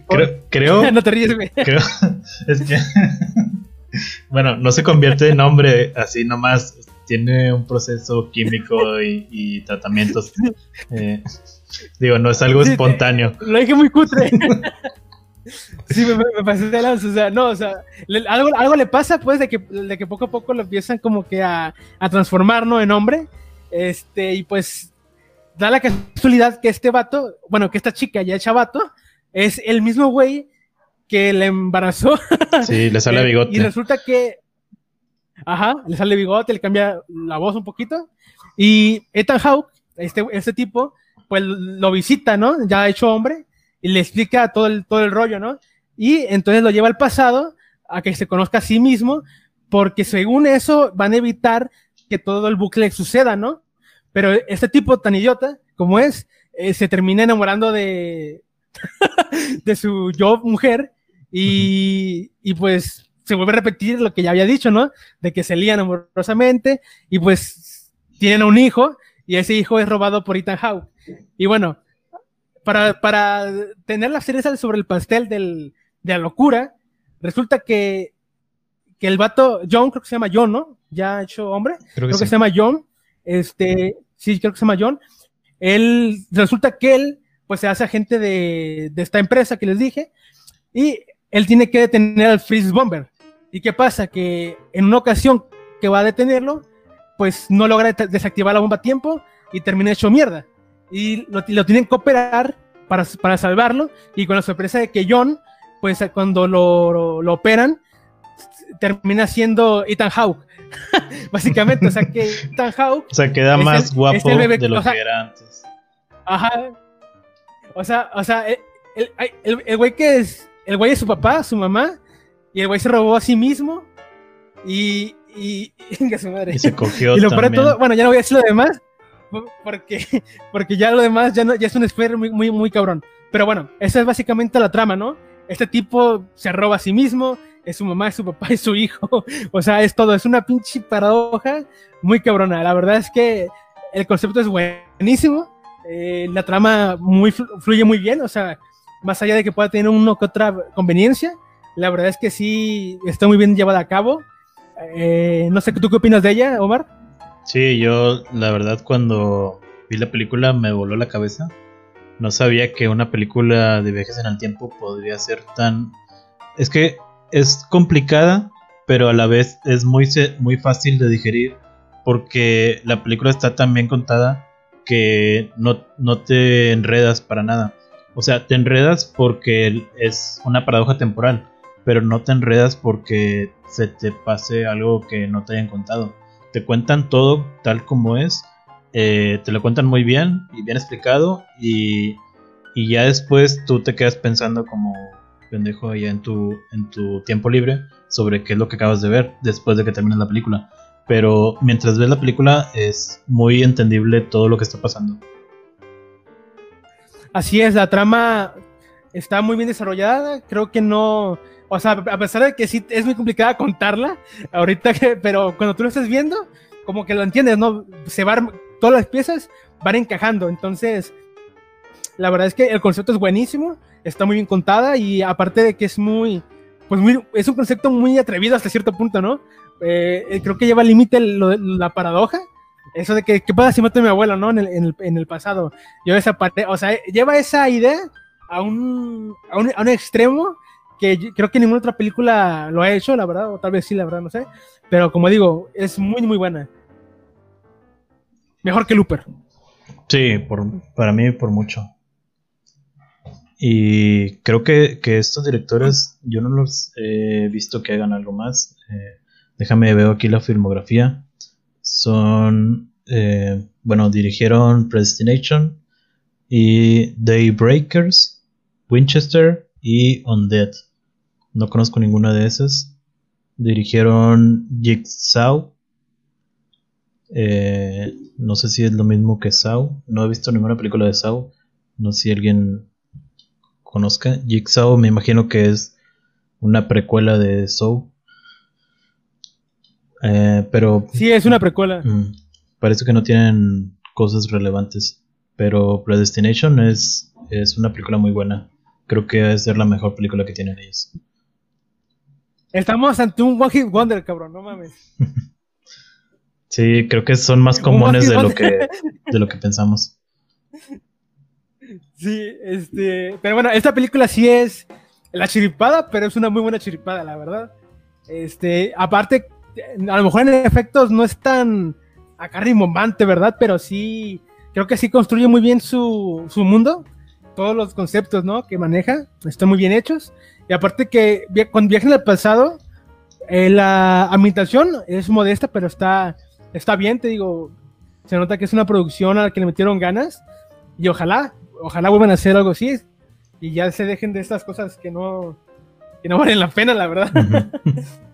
creo, [LAUGHS] no te ríes, güey. Creo, es que, bueno, no se convierte en hombre así nomás, tiene un proceso químico y, tratamientos. Eh, digo, no es algo espontáneo. Lo dije muy cutre. Sí, me, me, pasé de lanza, o sea, no, o sea, algo, algo le pasa, pues, de que, de que poco a poco lo empiezan como que a, a transformar, ¿no? En hombre, este, y pues, da la casualidad que este vato, bueno, que esta chica ya hecha vato, es el mismo güey que le embarazó. Sí, le sale [LAUGHS] bigote. Y resulta que, ajá, le sale bigote, le cambia la voz un poquito, y Ethan Hawke, este, este tipo, pues lo visita, ¿no? Ya hecho hombre, y le explica todo el, todo el rollo, ¿no? Y entonces lo lleva al pasado a que se conozca a sí mismo, porque según eso van a evitar que todo el bucle suceda, ¿no? Pero este tipo tan idiota como es, eh, se termina enamorando de, [LAUGHS] de su yo mujer y, y, pues se vuelve a repetir lo que ya había dicho, ¿no? De que se lían amorosamente y pues tienen un hijo y ese hijo es robado por Ethan Hawke. Y bueno, para, tener la cereza sobre el pastel de la locura, resulta que, que el vato, John, creo que se llama John, ¿no? Ya hecho hombre. Creo que, se llama John. Este, sí, creo que se llama John. Él, resulta que él, pues se hace agente de, de esta empresa que les dije, y él tiene que detener al Freeze Bomber. ¿Y qué pasa? Que en una ocasión que va a detenerlo, pues no logra desactivar la bomba a tiempo y termina hecho mierda y lo, tienen que operar para, para, salvarlo y con la sorpresa de que John, pues cuando lo, lo, operan, termina siendo Ethan Hawke. [LAUGHS] Básicamente, o sea que [LAUGHS] Ethan Hawke... O sea, queda más guapo de lo que era antes. Ajá. O sea, o sea, el, el, güey que es... El güey es su papá, su mamá, y el güey se robó a sí mismo y... Y, [LAUGHS] y, se cogió y lo todo, bueno, ya no voy a decir lo demás, porque, [LAUGHS] porque ya lo demás ya, no, ya es un spoiler muy, muy, muy cabrón. Pero bueno, esa es básicamente la trama, ¿no? este tipo se roba a sí mismo, es su mamá, es su papá, [LAUGHS] es su hijo, o sea, es todo, es una pinche paradoja muy cabrona. La verdad es que el concepto es buenísimo, eh, la trama muy, fluye muy bien, o sea, más allá de que pueda tener uno que otra conveniencia, la verdad es que sí está muy bien llevada a cabo. Eh, no sé, ¿tú qué opinas de ella, Omar? Sí, yo la verdad cuando vi la película me voló la cabeza. No sabía que una película de viajes en el tiempo podría ser tan... Es que es complicada, pero a la vez es muy, muy fácil de digerir porque la película está tan bien contada que no, no te enredas para nada. O sea, te enredas porque es una paradoja temporal, pero no te enredas porque se te pase algo que no te hayan contado te cuentan todo tal como es, eh, te lo cuentan muy bien y bien explicado y, y, ya después tú te quedas pensando como pendejo ya en tu, en tu tiempo libre sobre qué es lo que acabas de ver después de que termines la película. Pero mientras ves la película es muy entendible todo lo que está pasando. Así es, la trama está muy bien desarrollada, creo que no o sea, a pesar de que sí es muy complicada contarla, ahorita que, pero cuando tú lo estás viendo, como que lo entiendes, ¿no? Se van, todas las piezas van encajando, entonces, la verdad es que el concepto es buenísimo, está muy bien contada y aparte de que es muy, pues es un concepto muy atrevido hasta cierto punto, ¿no? Eh, eh, creo que lleva al límite la paradoja, eso de que, ¿qué pasa si mato a mi abuelo, ¿no? En el, en el, en el pasado. Yo esa parte, o sea, lleva esa idea a un, a un, a un extremo que creo que ninguna otra película lo ha hecho, la verdad, o tal vez sí, la verdad, no sé. Pero como digo, es muy, muy buena. Mejor que Looper. Sí, por, para mí por mucho. Y creo que, estos directores, yo no los he visto que hagan algo más. Eh, déjame veo aquí la filmografía. Son, eh, bueno, dirigieron Predestination y Daybreakers, Winchester y Undead. No conozco ninguna de esas. Dirigieron Jigsaw. Eh, no sé si es lo mismo que Saw. No he visto ninguna película de Saw. No sé si alguien conozca. Jigsaw me imagino que es una precuela de Saw. Eh, pero... Sí, es una precuela. Mm, parece que no tienen cosas relevantes. Pero Predestination es, es una película muy buena. Creo que debe ser la mejor película que tienen ellos. Estamos ante un One Hit Wonder, cabrón, no mames. [LAUGHS] Sí, creo que son más comunes de lo que de lo que pensamos. [LAUGHS] Sí, este, pero bueno, esta película sí es la chiripada, pero es una muy buena chiripada, la verdad. Este, aparte, a lo mejor en efectos no es tan acá rimbombante, ¿verdad? Pero sí, creo que sí construye muy bien su, su mundo, todos los conceptos, ¿no? Que maneja, están muy bien hechos. Y aparte que cuando viajan al pasado, eh, la ambientación es modesta, pero está, está bien, te digo. Se nota que es una producción a la que le metieron ganas. Y ojalá, ojalá vuelvan a hacer algo así. Y ya se dejen de estas cosas que no, que no valen la pena, la verdad. [LAUGHS]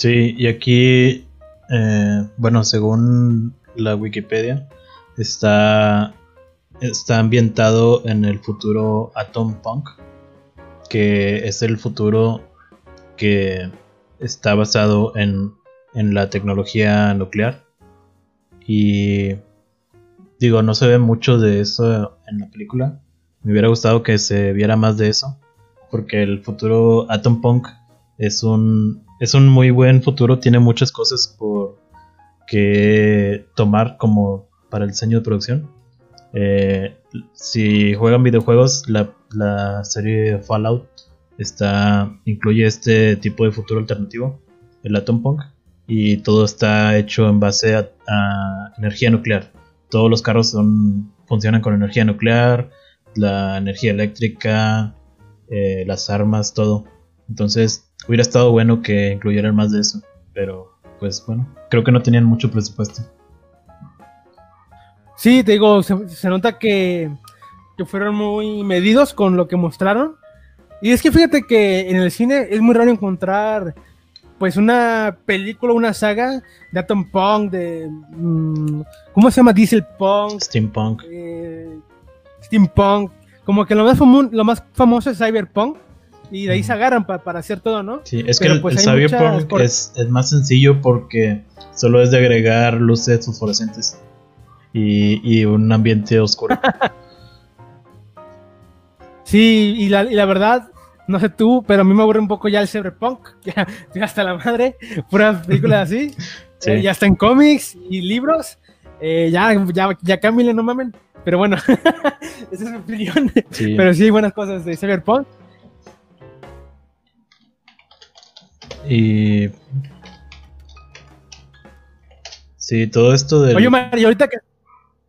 Sí, y aquí, eh, bueno, según la Wikipedia, está, está ambientado en el futuro Atom Punk que es el futuro que está basado en, la tecnología nuclear. Y digo, no se ve mucho de eso en la película. Me hubiera gustado que se viera más de eso. Porque el futuro Atom Punk es un, es un muy buen futuro. Tiene muchas cosas por que tomar como para el diseño de producción. Eh, si juegan videojuegos, la, la serie Fallout está incluye este tipo de futuro alternativo, el Atom Punk, y todo está hecho en base a, energía nuclear. Todos los carros son, funcionan con energía nuclear, la energía eléctrica, eh, las armas, todo. Entonces hubiera estado bueno que incluyeran más de eso, pero pues bueno, creo que no tenían mucho presupuesto. Sí, te digo, se, nota que, que, fueron muy medidos con lo que mostraron. Y es que fíjate que en el cine es muy raro encontrar pues una película, una saga de Atom Punk, de... Mm, ¿Cómo se llama? Diesel Punk. Steampunk. Eh, steampunk. Como que lo más, lo más famoso es Cyberpunk. Y de ahí se agarran para hacer todo, ¿no? Sí, es que el, pues, Cyberpunk es, es, más sencillo porque solo es de agregar luces fosforescentes y, y un ambiente oscuro. [LAUGHS] sí, y la, y la verdad, no sé tú, pero a mí me aburre un poco ya el cyberpunk, [LAUGHS] ya, hasta la madre, puras películas así, [LAUGHS] eh, ya está en cómics y libros, eh, ya, ya, ya cámbiale, no mamen, pero bueno, esa es mi opinión, pero sí hay buenas cosas de cyberpunk. Y... Sí, todo esto de... Oye, Mario, ahorita que...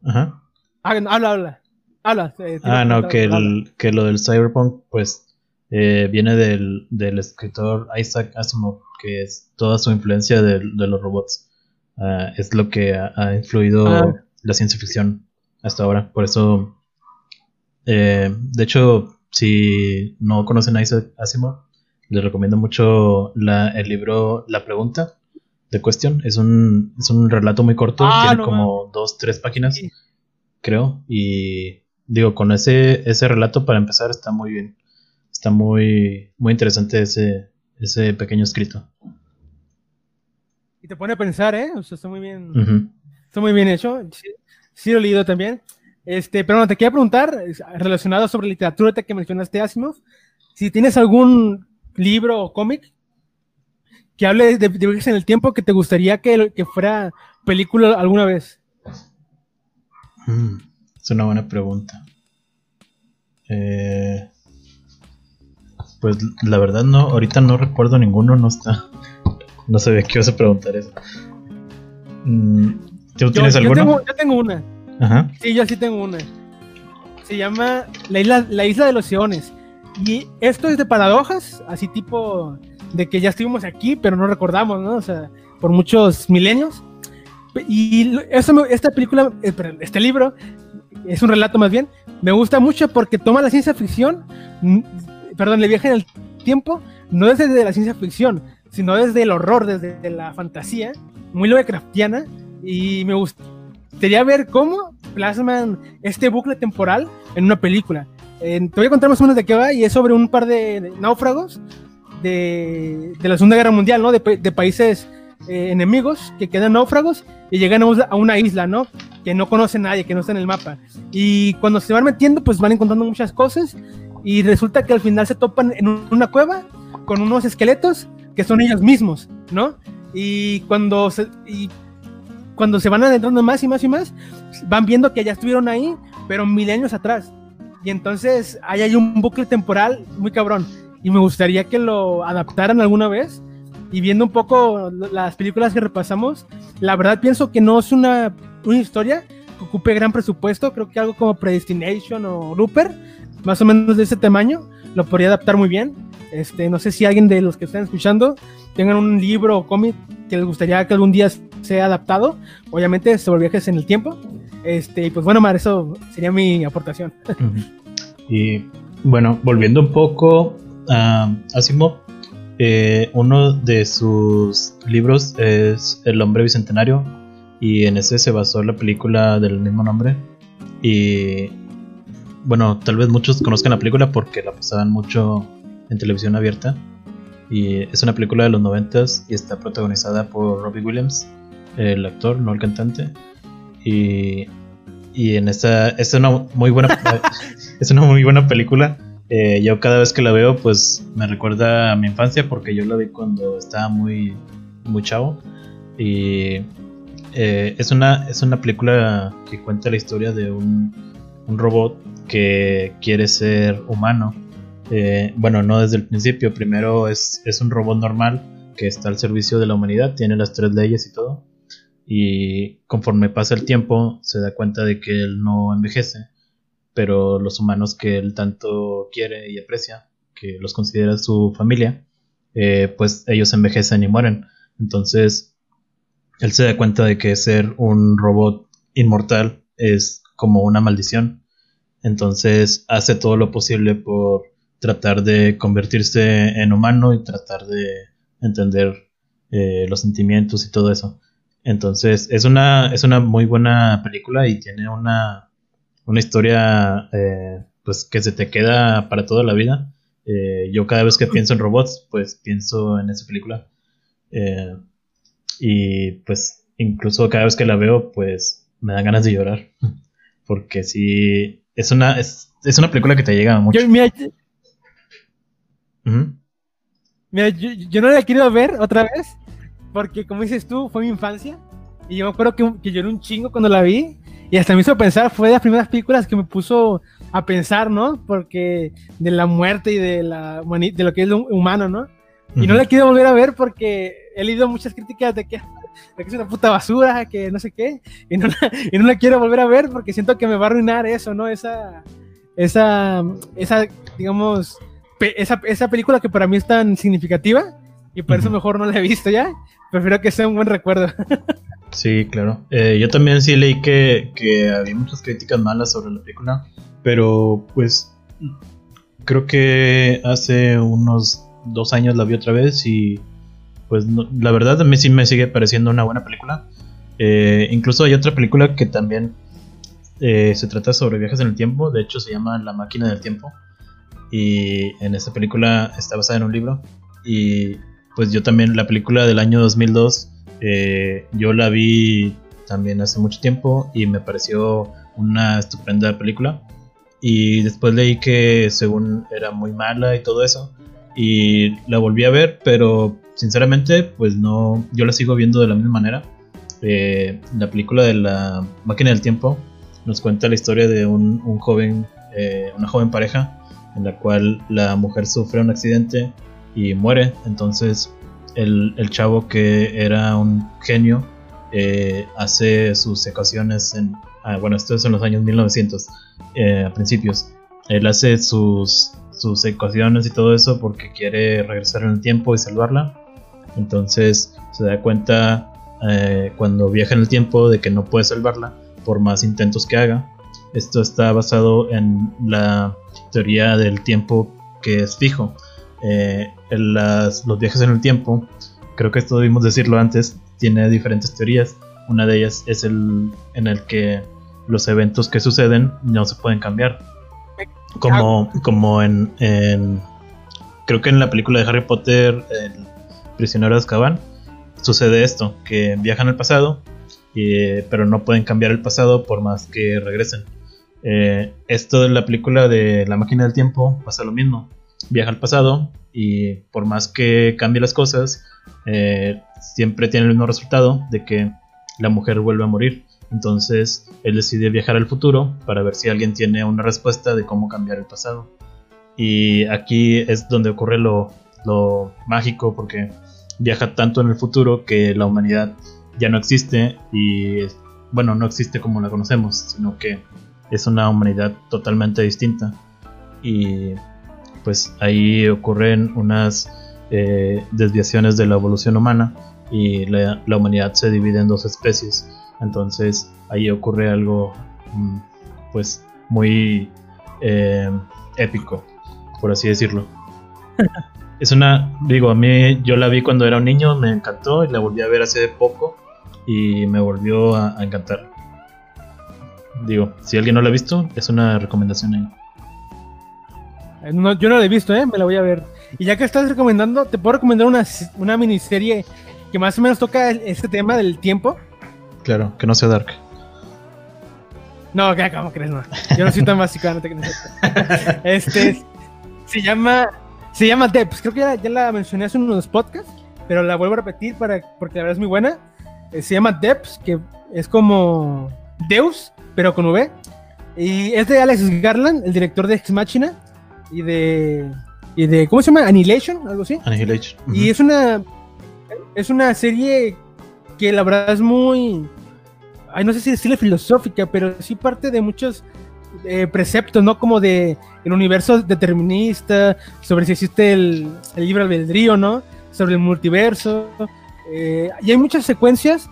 Ajá. Ah, habla, habla. Habla. Eh, ah, no, que, el, que lo del cyberpunk, pues eh, viene del, del, escritor Isaac Asimov, que es toda su influencia de, de los robots. Uh, es lo que ha, ha influido ah. la ciencia ficción hasta ahora. Por eso, eh, de hecho, si no conocen a Isaac Asimov, les recomiendo mucho la, el libro La Pregunta de Cuestión. Es un, es un relato muy corto, ah, tiene como dos, tres páginas, creo. Y digo, con ese, ese relato para empezar está muy bien está muy, muy interesante ese, ese pequeño escrito. Y te pone a pensar, ¿eh? O sea, está muy bien. Está muy bien hecho. Sí, lo he leído también. Este, pero no, te quería preguntar, relacionado sobre literatura que mencionaste, Asimov, si tienes algún libro o cómic que hable de, viajes en el tiempo que te gustaría que, que fuera película alguna vez. Mm, es una buena pregunta. Eh, pues la verdad no, ahorita no recuerdo ninguno, no está. No sabía que ibas a preguntar eso. Mm, ¿Tú tienes alguno? Yo tengo, una. Ajá. Sí, yo sí tengo una. Se llama La Isla, la isla de los Eones. Y esto es de paradojas, así tipo de que ya estuvimos aquí, pero no recordamos, ¿no? O sea, por muchos milenios. Y esta película, eh, este libro, es un relato más bien, me gusta mucho porque toma la ciencia ficción perdón, le viaje en el tiempo, no desde la ciencia ficción, sino desde el horror, desde la fantasía, muy Lovecraftiana, y me gustaría ver cómo plasman este bucle temporal en una película. Te voy a contar más o menos de qué va, y es sobre un par de, náufragos de, la Segunda Guerra Mundial, ¿no? De, países eh, enemigos que quedan náufragos y llegan a una isla, ¿no? Que no conoce nadie, que no está en el mapa. Y cuando se van metiendo, pues van encontrando muchas cosas y resulta que al final se topan en una cueva con unos esqueletos que son ellos mismos, ¿no? Y cuando se, y cuando se van adentrando más y más y más, van viendo que ya estuvieron ahí, pero milenios atrás. Y entonces ahí hay un bucle temporal muy cabrón. Y me gustaría que lo adaptaran alguna vez. Y viendo un poco las películas que repasamos, la verdad pienso que no es una, una historia que ocupe gran presupuesto. Creo que algo como Predestination o Looper más o menos de ese tamaño, lo podría adaptar muy bien. Este, no sé si alguien de los que están escuchando tengan un libro o cómic que les gustaría que algún día sea adaptado, obviamente sobre viajes en el tiempo. Este, y pues bueno, Mar, eso sería mi aportación. Y bueno, volviendo un poco a Asimov, eh, uno de sus libros es El hombre bicentenario y en ese se basó la película del mismo nombre. Y bueno, tal vez muchos conozcan la película porque la pasaban mucho en televisión abierta. Y es una película de los noventas y está protagonizada por Robbie Williams, el actor, no el cantante. Y, y en esta es una muy buena [LAUGHS] es una muy buena película. Eh, yo cada vez que la veo, pues me recuerda a mi infancia porque yo la vi cuando estaba muy muy chavo. Y eh, es una es una película que cuenta la historia de un, un robot que quiere ser humano. Eh, bueno, no desde el principio, primero es, es, un robot normal que está al servicio de la humanidad, tiene las tres leyes y todo. Y conforme pasa el tiempo se da cuenta de que él no envejece, pero los humanos que él tanto quiere y aprecia, que los considera su familia, eh, pues ellos envejecen y mueren. Entonces, él se da cuenta de que ser un robot inmortal es como una maldición entonces hace todo lo posible por tratar de convertirse en humano y tratar de entender eh, los sentimientos y todo eso. Entonces es una, es una muy buena película y tiene una, una historia eh, pues que se te queda para toda la vida. Eh, yo cada vez que [LAUGHS] pienso en robots, pues pienso en esa película. Eh, y pues incluso cada vez que la veo, pues me dan ganas de llorar. [LAUGHS] Porque sí, es una, es, una película que te llega mucho. Yo, yo, no la he querido ver otra vez, porque como dices tú, fue mi infancia. Y yo me acuerdo que, que lloré un chingo cuando la vi. Y hasta me hizo pensar, fue de las primeras películas que me puso a pensar, ¿no? Porque de la muerte y de, la, de lo que es lo humano, ¿no? Y no la quiero volver a ver porque he leído muchas críticas de que, de que es una puta basura, que no sé qué, y no, la, y no la quiero volver a ver porque siento que me va a arruinar eso, ¿no? Esa, esa, esa digamos, esa, esa película que para mí es tan significativa y por eso mejor no la he visto ya. Prefiero que sea un buen recuerdo. [LAUGHS] Sí, claro. Eh, yo también sí leí que, que, había muchas críticas malas sobre la película, pero pues creo que hace unos dos años la vi otra vez y pues la verdad a mí sí me sigue pareciendo una buena película. Eh, incluso hay otra película que también eh, se trata sobre viajes en el tiempo, de hecho se llama La máquina del tiempo y en esta película está basada en un libro y pues yo también la película del año 2002 eh, yo la vi también hace mucho tiempo y me pareció una estupenda película. Y después leí que según era muy mala y todo eso. Y la volví a ver, pero sinceramente, pues no, yo la sigo viendo de la misma manera. Eh, la película de la máquina del tiempo nos cuenta la historia de un, joven, eh, una joven pareja en la cual la mujer sufre un accidente y muere. Entonces el, chavo que era un genio eh, hace sus ecuaciones en... Ah, bueno, esto es en los años 1900, eh, a principios. Él hace sus, sus ecuaciones y todo eso porque quiere regresar en el tiempo y salvarla. Entonces se da cuenta eh, cuando viaja en el tiempo de que no puede salvarla por más intentos que haga. Esto está basado en la teoría del tiempo que es fijo. Eh, las, los viajes en el tiempo, creo que esto debimos decirlo antes, tiene diferentes teorías. Una de ellas es el en el que los eventos que suceden no se pueden cambiar. Como, como en, Creo que en la película de Harry Potter, El prisionero de Azkaban, sucede esto: que viajan al pasado, pero no pueden cambiar el pasado por más que regresen. Eh, esto de la película de La máquina del tiempo pasa lo mismo viaja al pasado y por más que cambie las cosas, eh, siempre tiene el mismo resultado de que la mujer vuelve a morir. Entonces él decide viajar al futuro para ver si alguien tiene una respuesta de cómo cambiar el pasado. Y aquí es donde ocurre lo, lo mágico porque viaja tanto en el futuro que la humanidad ya no existe y bueno, no existe como la conocemos, sino que es una humanidad totalmente distinta. Y pues ahí ocurren unas eh, desviaciones de la evolución humana y la, humanidad se divide en dos especies. Entonces ahí ocurre algo mm, pues muy eh, épico, por así decirlo. [LAUGHS] es una, digo, a mí yo la vi cuando era un niño, me encantó y la volví a ver hace poco y me volvió a, a encantar. Digo, si alguien no la ha visto, es una recomendación ahí yo no la he visto, ¿eh? Me la voy a ver. Y ya que estás recomendando, te puedo recomendar una, una miniserie que más o menos toca este tema del tiempo. Claro, que no sea Dark. No, ¿cómo crees? No. Yo no soy tan básico, no te [LAUGHS] Este, se llama, se llama Depths. Creo que ya, la mencioné hace unos podcasts, pero la vuelvo a repetir para, porque la verdad es muy buena. Eh, se llama Depths, que es como Deus, pero con V. Y es de Alex Garland, el director de Ex Machina y de y de ¿cómo se llama? Annihilation, algo así. Annihilation. Y es una es una serie que la verdad es muy ay, no sé si decirle filosófica, pero sí parte de muchos eh, preceptos, ¿no? Como de el universo determinista, sobre si existe el, el libre albedrío, ¿no? Sobre el multiverso. Eh, y hay muchas secuencias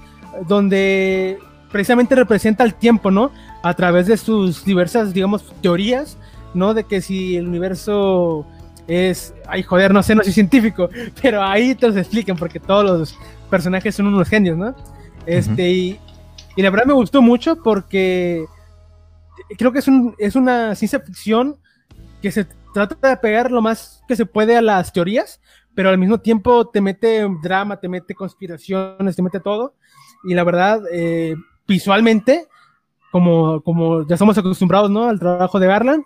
donde precisamente representa el tiempo, ¿no? A través de sus diversas, digamos, teorías ¿no? De que si el universo es, ay joder, no sé, no soy científico, [LAUGHS] pero ahí te los explican porque todos los personajes son unos genios, ¿no? Este, y, la verdad me gustó mucho porque creo que es, un, es una ciencia ficción que se trata de pegar lo más que se puede a las teorías, pero al mismo tiempo te mete drama, te mete conspiraciones, te mete todo. Y la verdad, eh, visualmente, como, como ya estamos acostumbrados ¿no? al trabajo de Garland,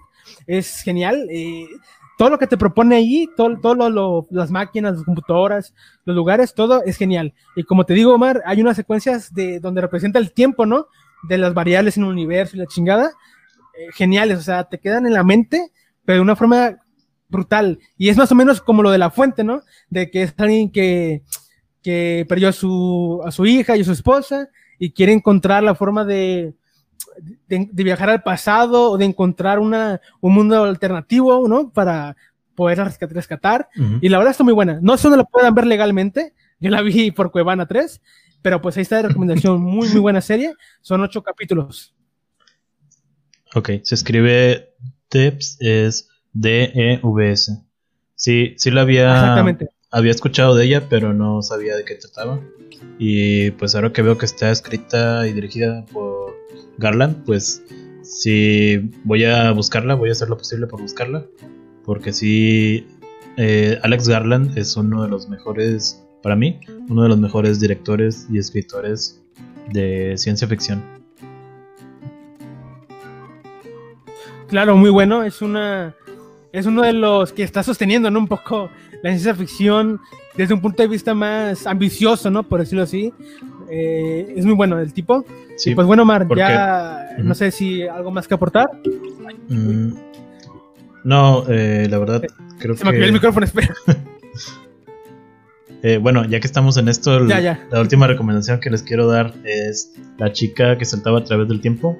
es genial. Eh, todo lo que te propone ahí, todo, todo lo, las máquinas, las computadoras, los lugares, todo es genial. Y como te digo, Omar, hay unas secuencias de donde representa el tiempo, ¿no? De las variables en el universo y la chingada. Eh, geniales, o sea, te quedan en la mente, pero de una forma brutal. Y es más o menos como lo de la fuente, ¿no? De que es alguien que, que perdió a su, a su hija y a su esposa y quiere encontrar la forma de, de, viajar al pasado o de encontrar una, un mundo alternativo, ¿no? Para poder rescatar. Y la verdad está muy buena. No solo la puedan ver legalmente, yo la vi por Cuevana 3, pero pues ahí está de recomendación. [LAUGHS] muy, muy buena serie. Son ocho capítulos. Ok, se escribe Tips, es D-E-V-S. Sí, sí la había, había escuchado de ella, pero no sabía de qué trataba. Y pues ahora que veo que está escrita y dirigida por Garland, pues sí voy a buscarla, voy a hacer lo posible por buscarla. Porque sí, eh, Alex Garland es uno de los mejores, para mí, uno de los mejores directores y escritores de ciencia ficción. Claro, muy bueno. Es una. Es uno de los que está sosteniendo, ¿no? Un poco la ciencia ficción desde un punto de vista más ambicioso, ¿no? Por decirlo así. Eh, es muy bueno el tipo. Sí, pues bueno, Mar, ya no sé si algo más que aportar. Mm, no, eh, la verdad, creo Se me el micrófono, espera. [LAUGHS] Eh, bueno, ya que estamos en esto, la última recomendación que les quiero dar es La chica que saltaba a través del tiempo.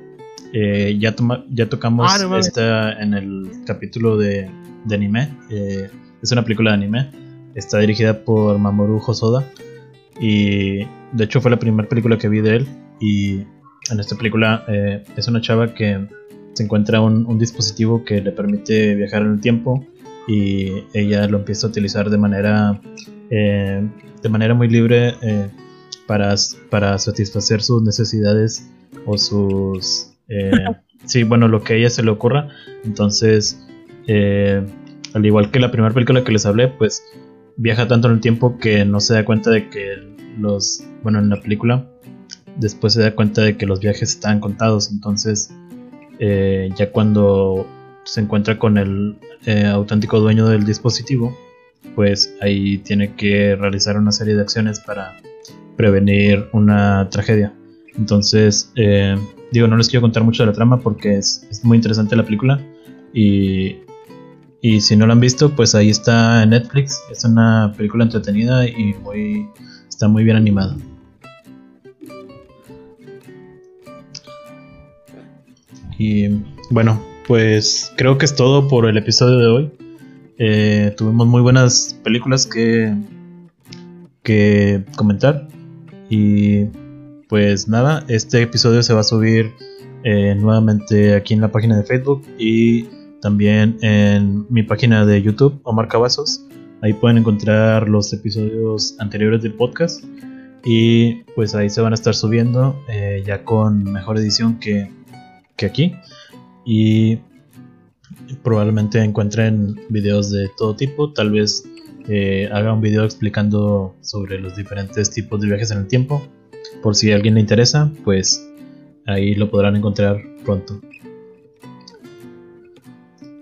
Eh, ya, ya tocamos ah, esta en el capítulo de, anime. Eh, es una película de anime. Está dirigida por Mamoru Hosoda. Y de hecho fue la primera película que vi de él. Y en esta película eh, es una chava que se encuentra un, dispositivo que le permite viajar en el tiempo. Y ella lo empieza a utilizar de manera, de manera muy libre para, para satisfacer sus necesidades o sus eh, sí, bueno, lo que a ella se le ocurra. Entonces, eh, al igual que la primera película que les hablé, pues viaja tanto en el tiempo que no se da cuenta de que los, bueno, en la película, después se da cuenta de que los viajes están contados. Entonces, eh, ya cuando se encuentra con el auténtico dueño del dispositivo, pues ahí tiene que realizar una serie de acciones para prevenir una tragedia. Entonces, eh, digo, no les quiero contar mucho de la trama porque es, muy interesante la película. Y, y, si no la han visto, pues ahí está en Netflix. Es una película entretenida y muy, está muy bien animada. Y bueno, pues creo que es todo por el episodio de hoy. Eh, tuvimos muy buenas películas que, que comentar. Y pues nada, este episodio se va a subir eh, nuevamente aquí en la página de Facebook y también en mi página de YouTube, Omar Cavazos. Ahí pueden encontrar los episodios anteriores del podcast y pues ahí se van a estar subiendo eh, ya con mejor edición que, aquí. Y probablemente encuentren videos de todo tipo, tal vez eh, haga un video explicando sobre los diferentes tipos de viajes en el tiempo por si a alguien le interesa, pues ahí lo podrán encontrar pronto.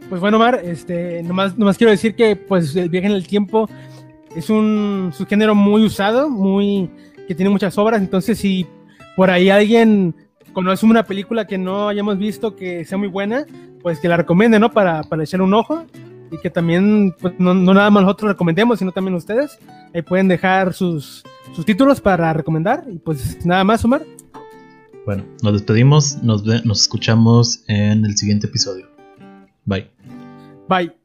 Pues bueno, Mar, este, nomás, nomás quiero decir que pues el viaje en el tiempo es un subgénero muy usado, muy que tiene muchas obras, entonces si por ahí alguien conoce una película que no hayamos visto que sea muy buena, pues que la recomiende, ¿no? Para, para echar un ojo y que también pues, no, nada más nosotros recomendemos, sino también ustedes. Ahí pueden dejar sus, sus títulos para recomendar. Y pues nada más, Omar. Bueno, nos despedimos, nos, nos escuchamos en el siguiente episodio. Bye. Bye.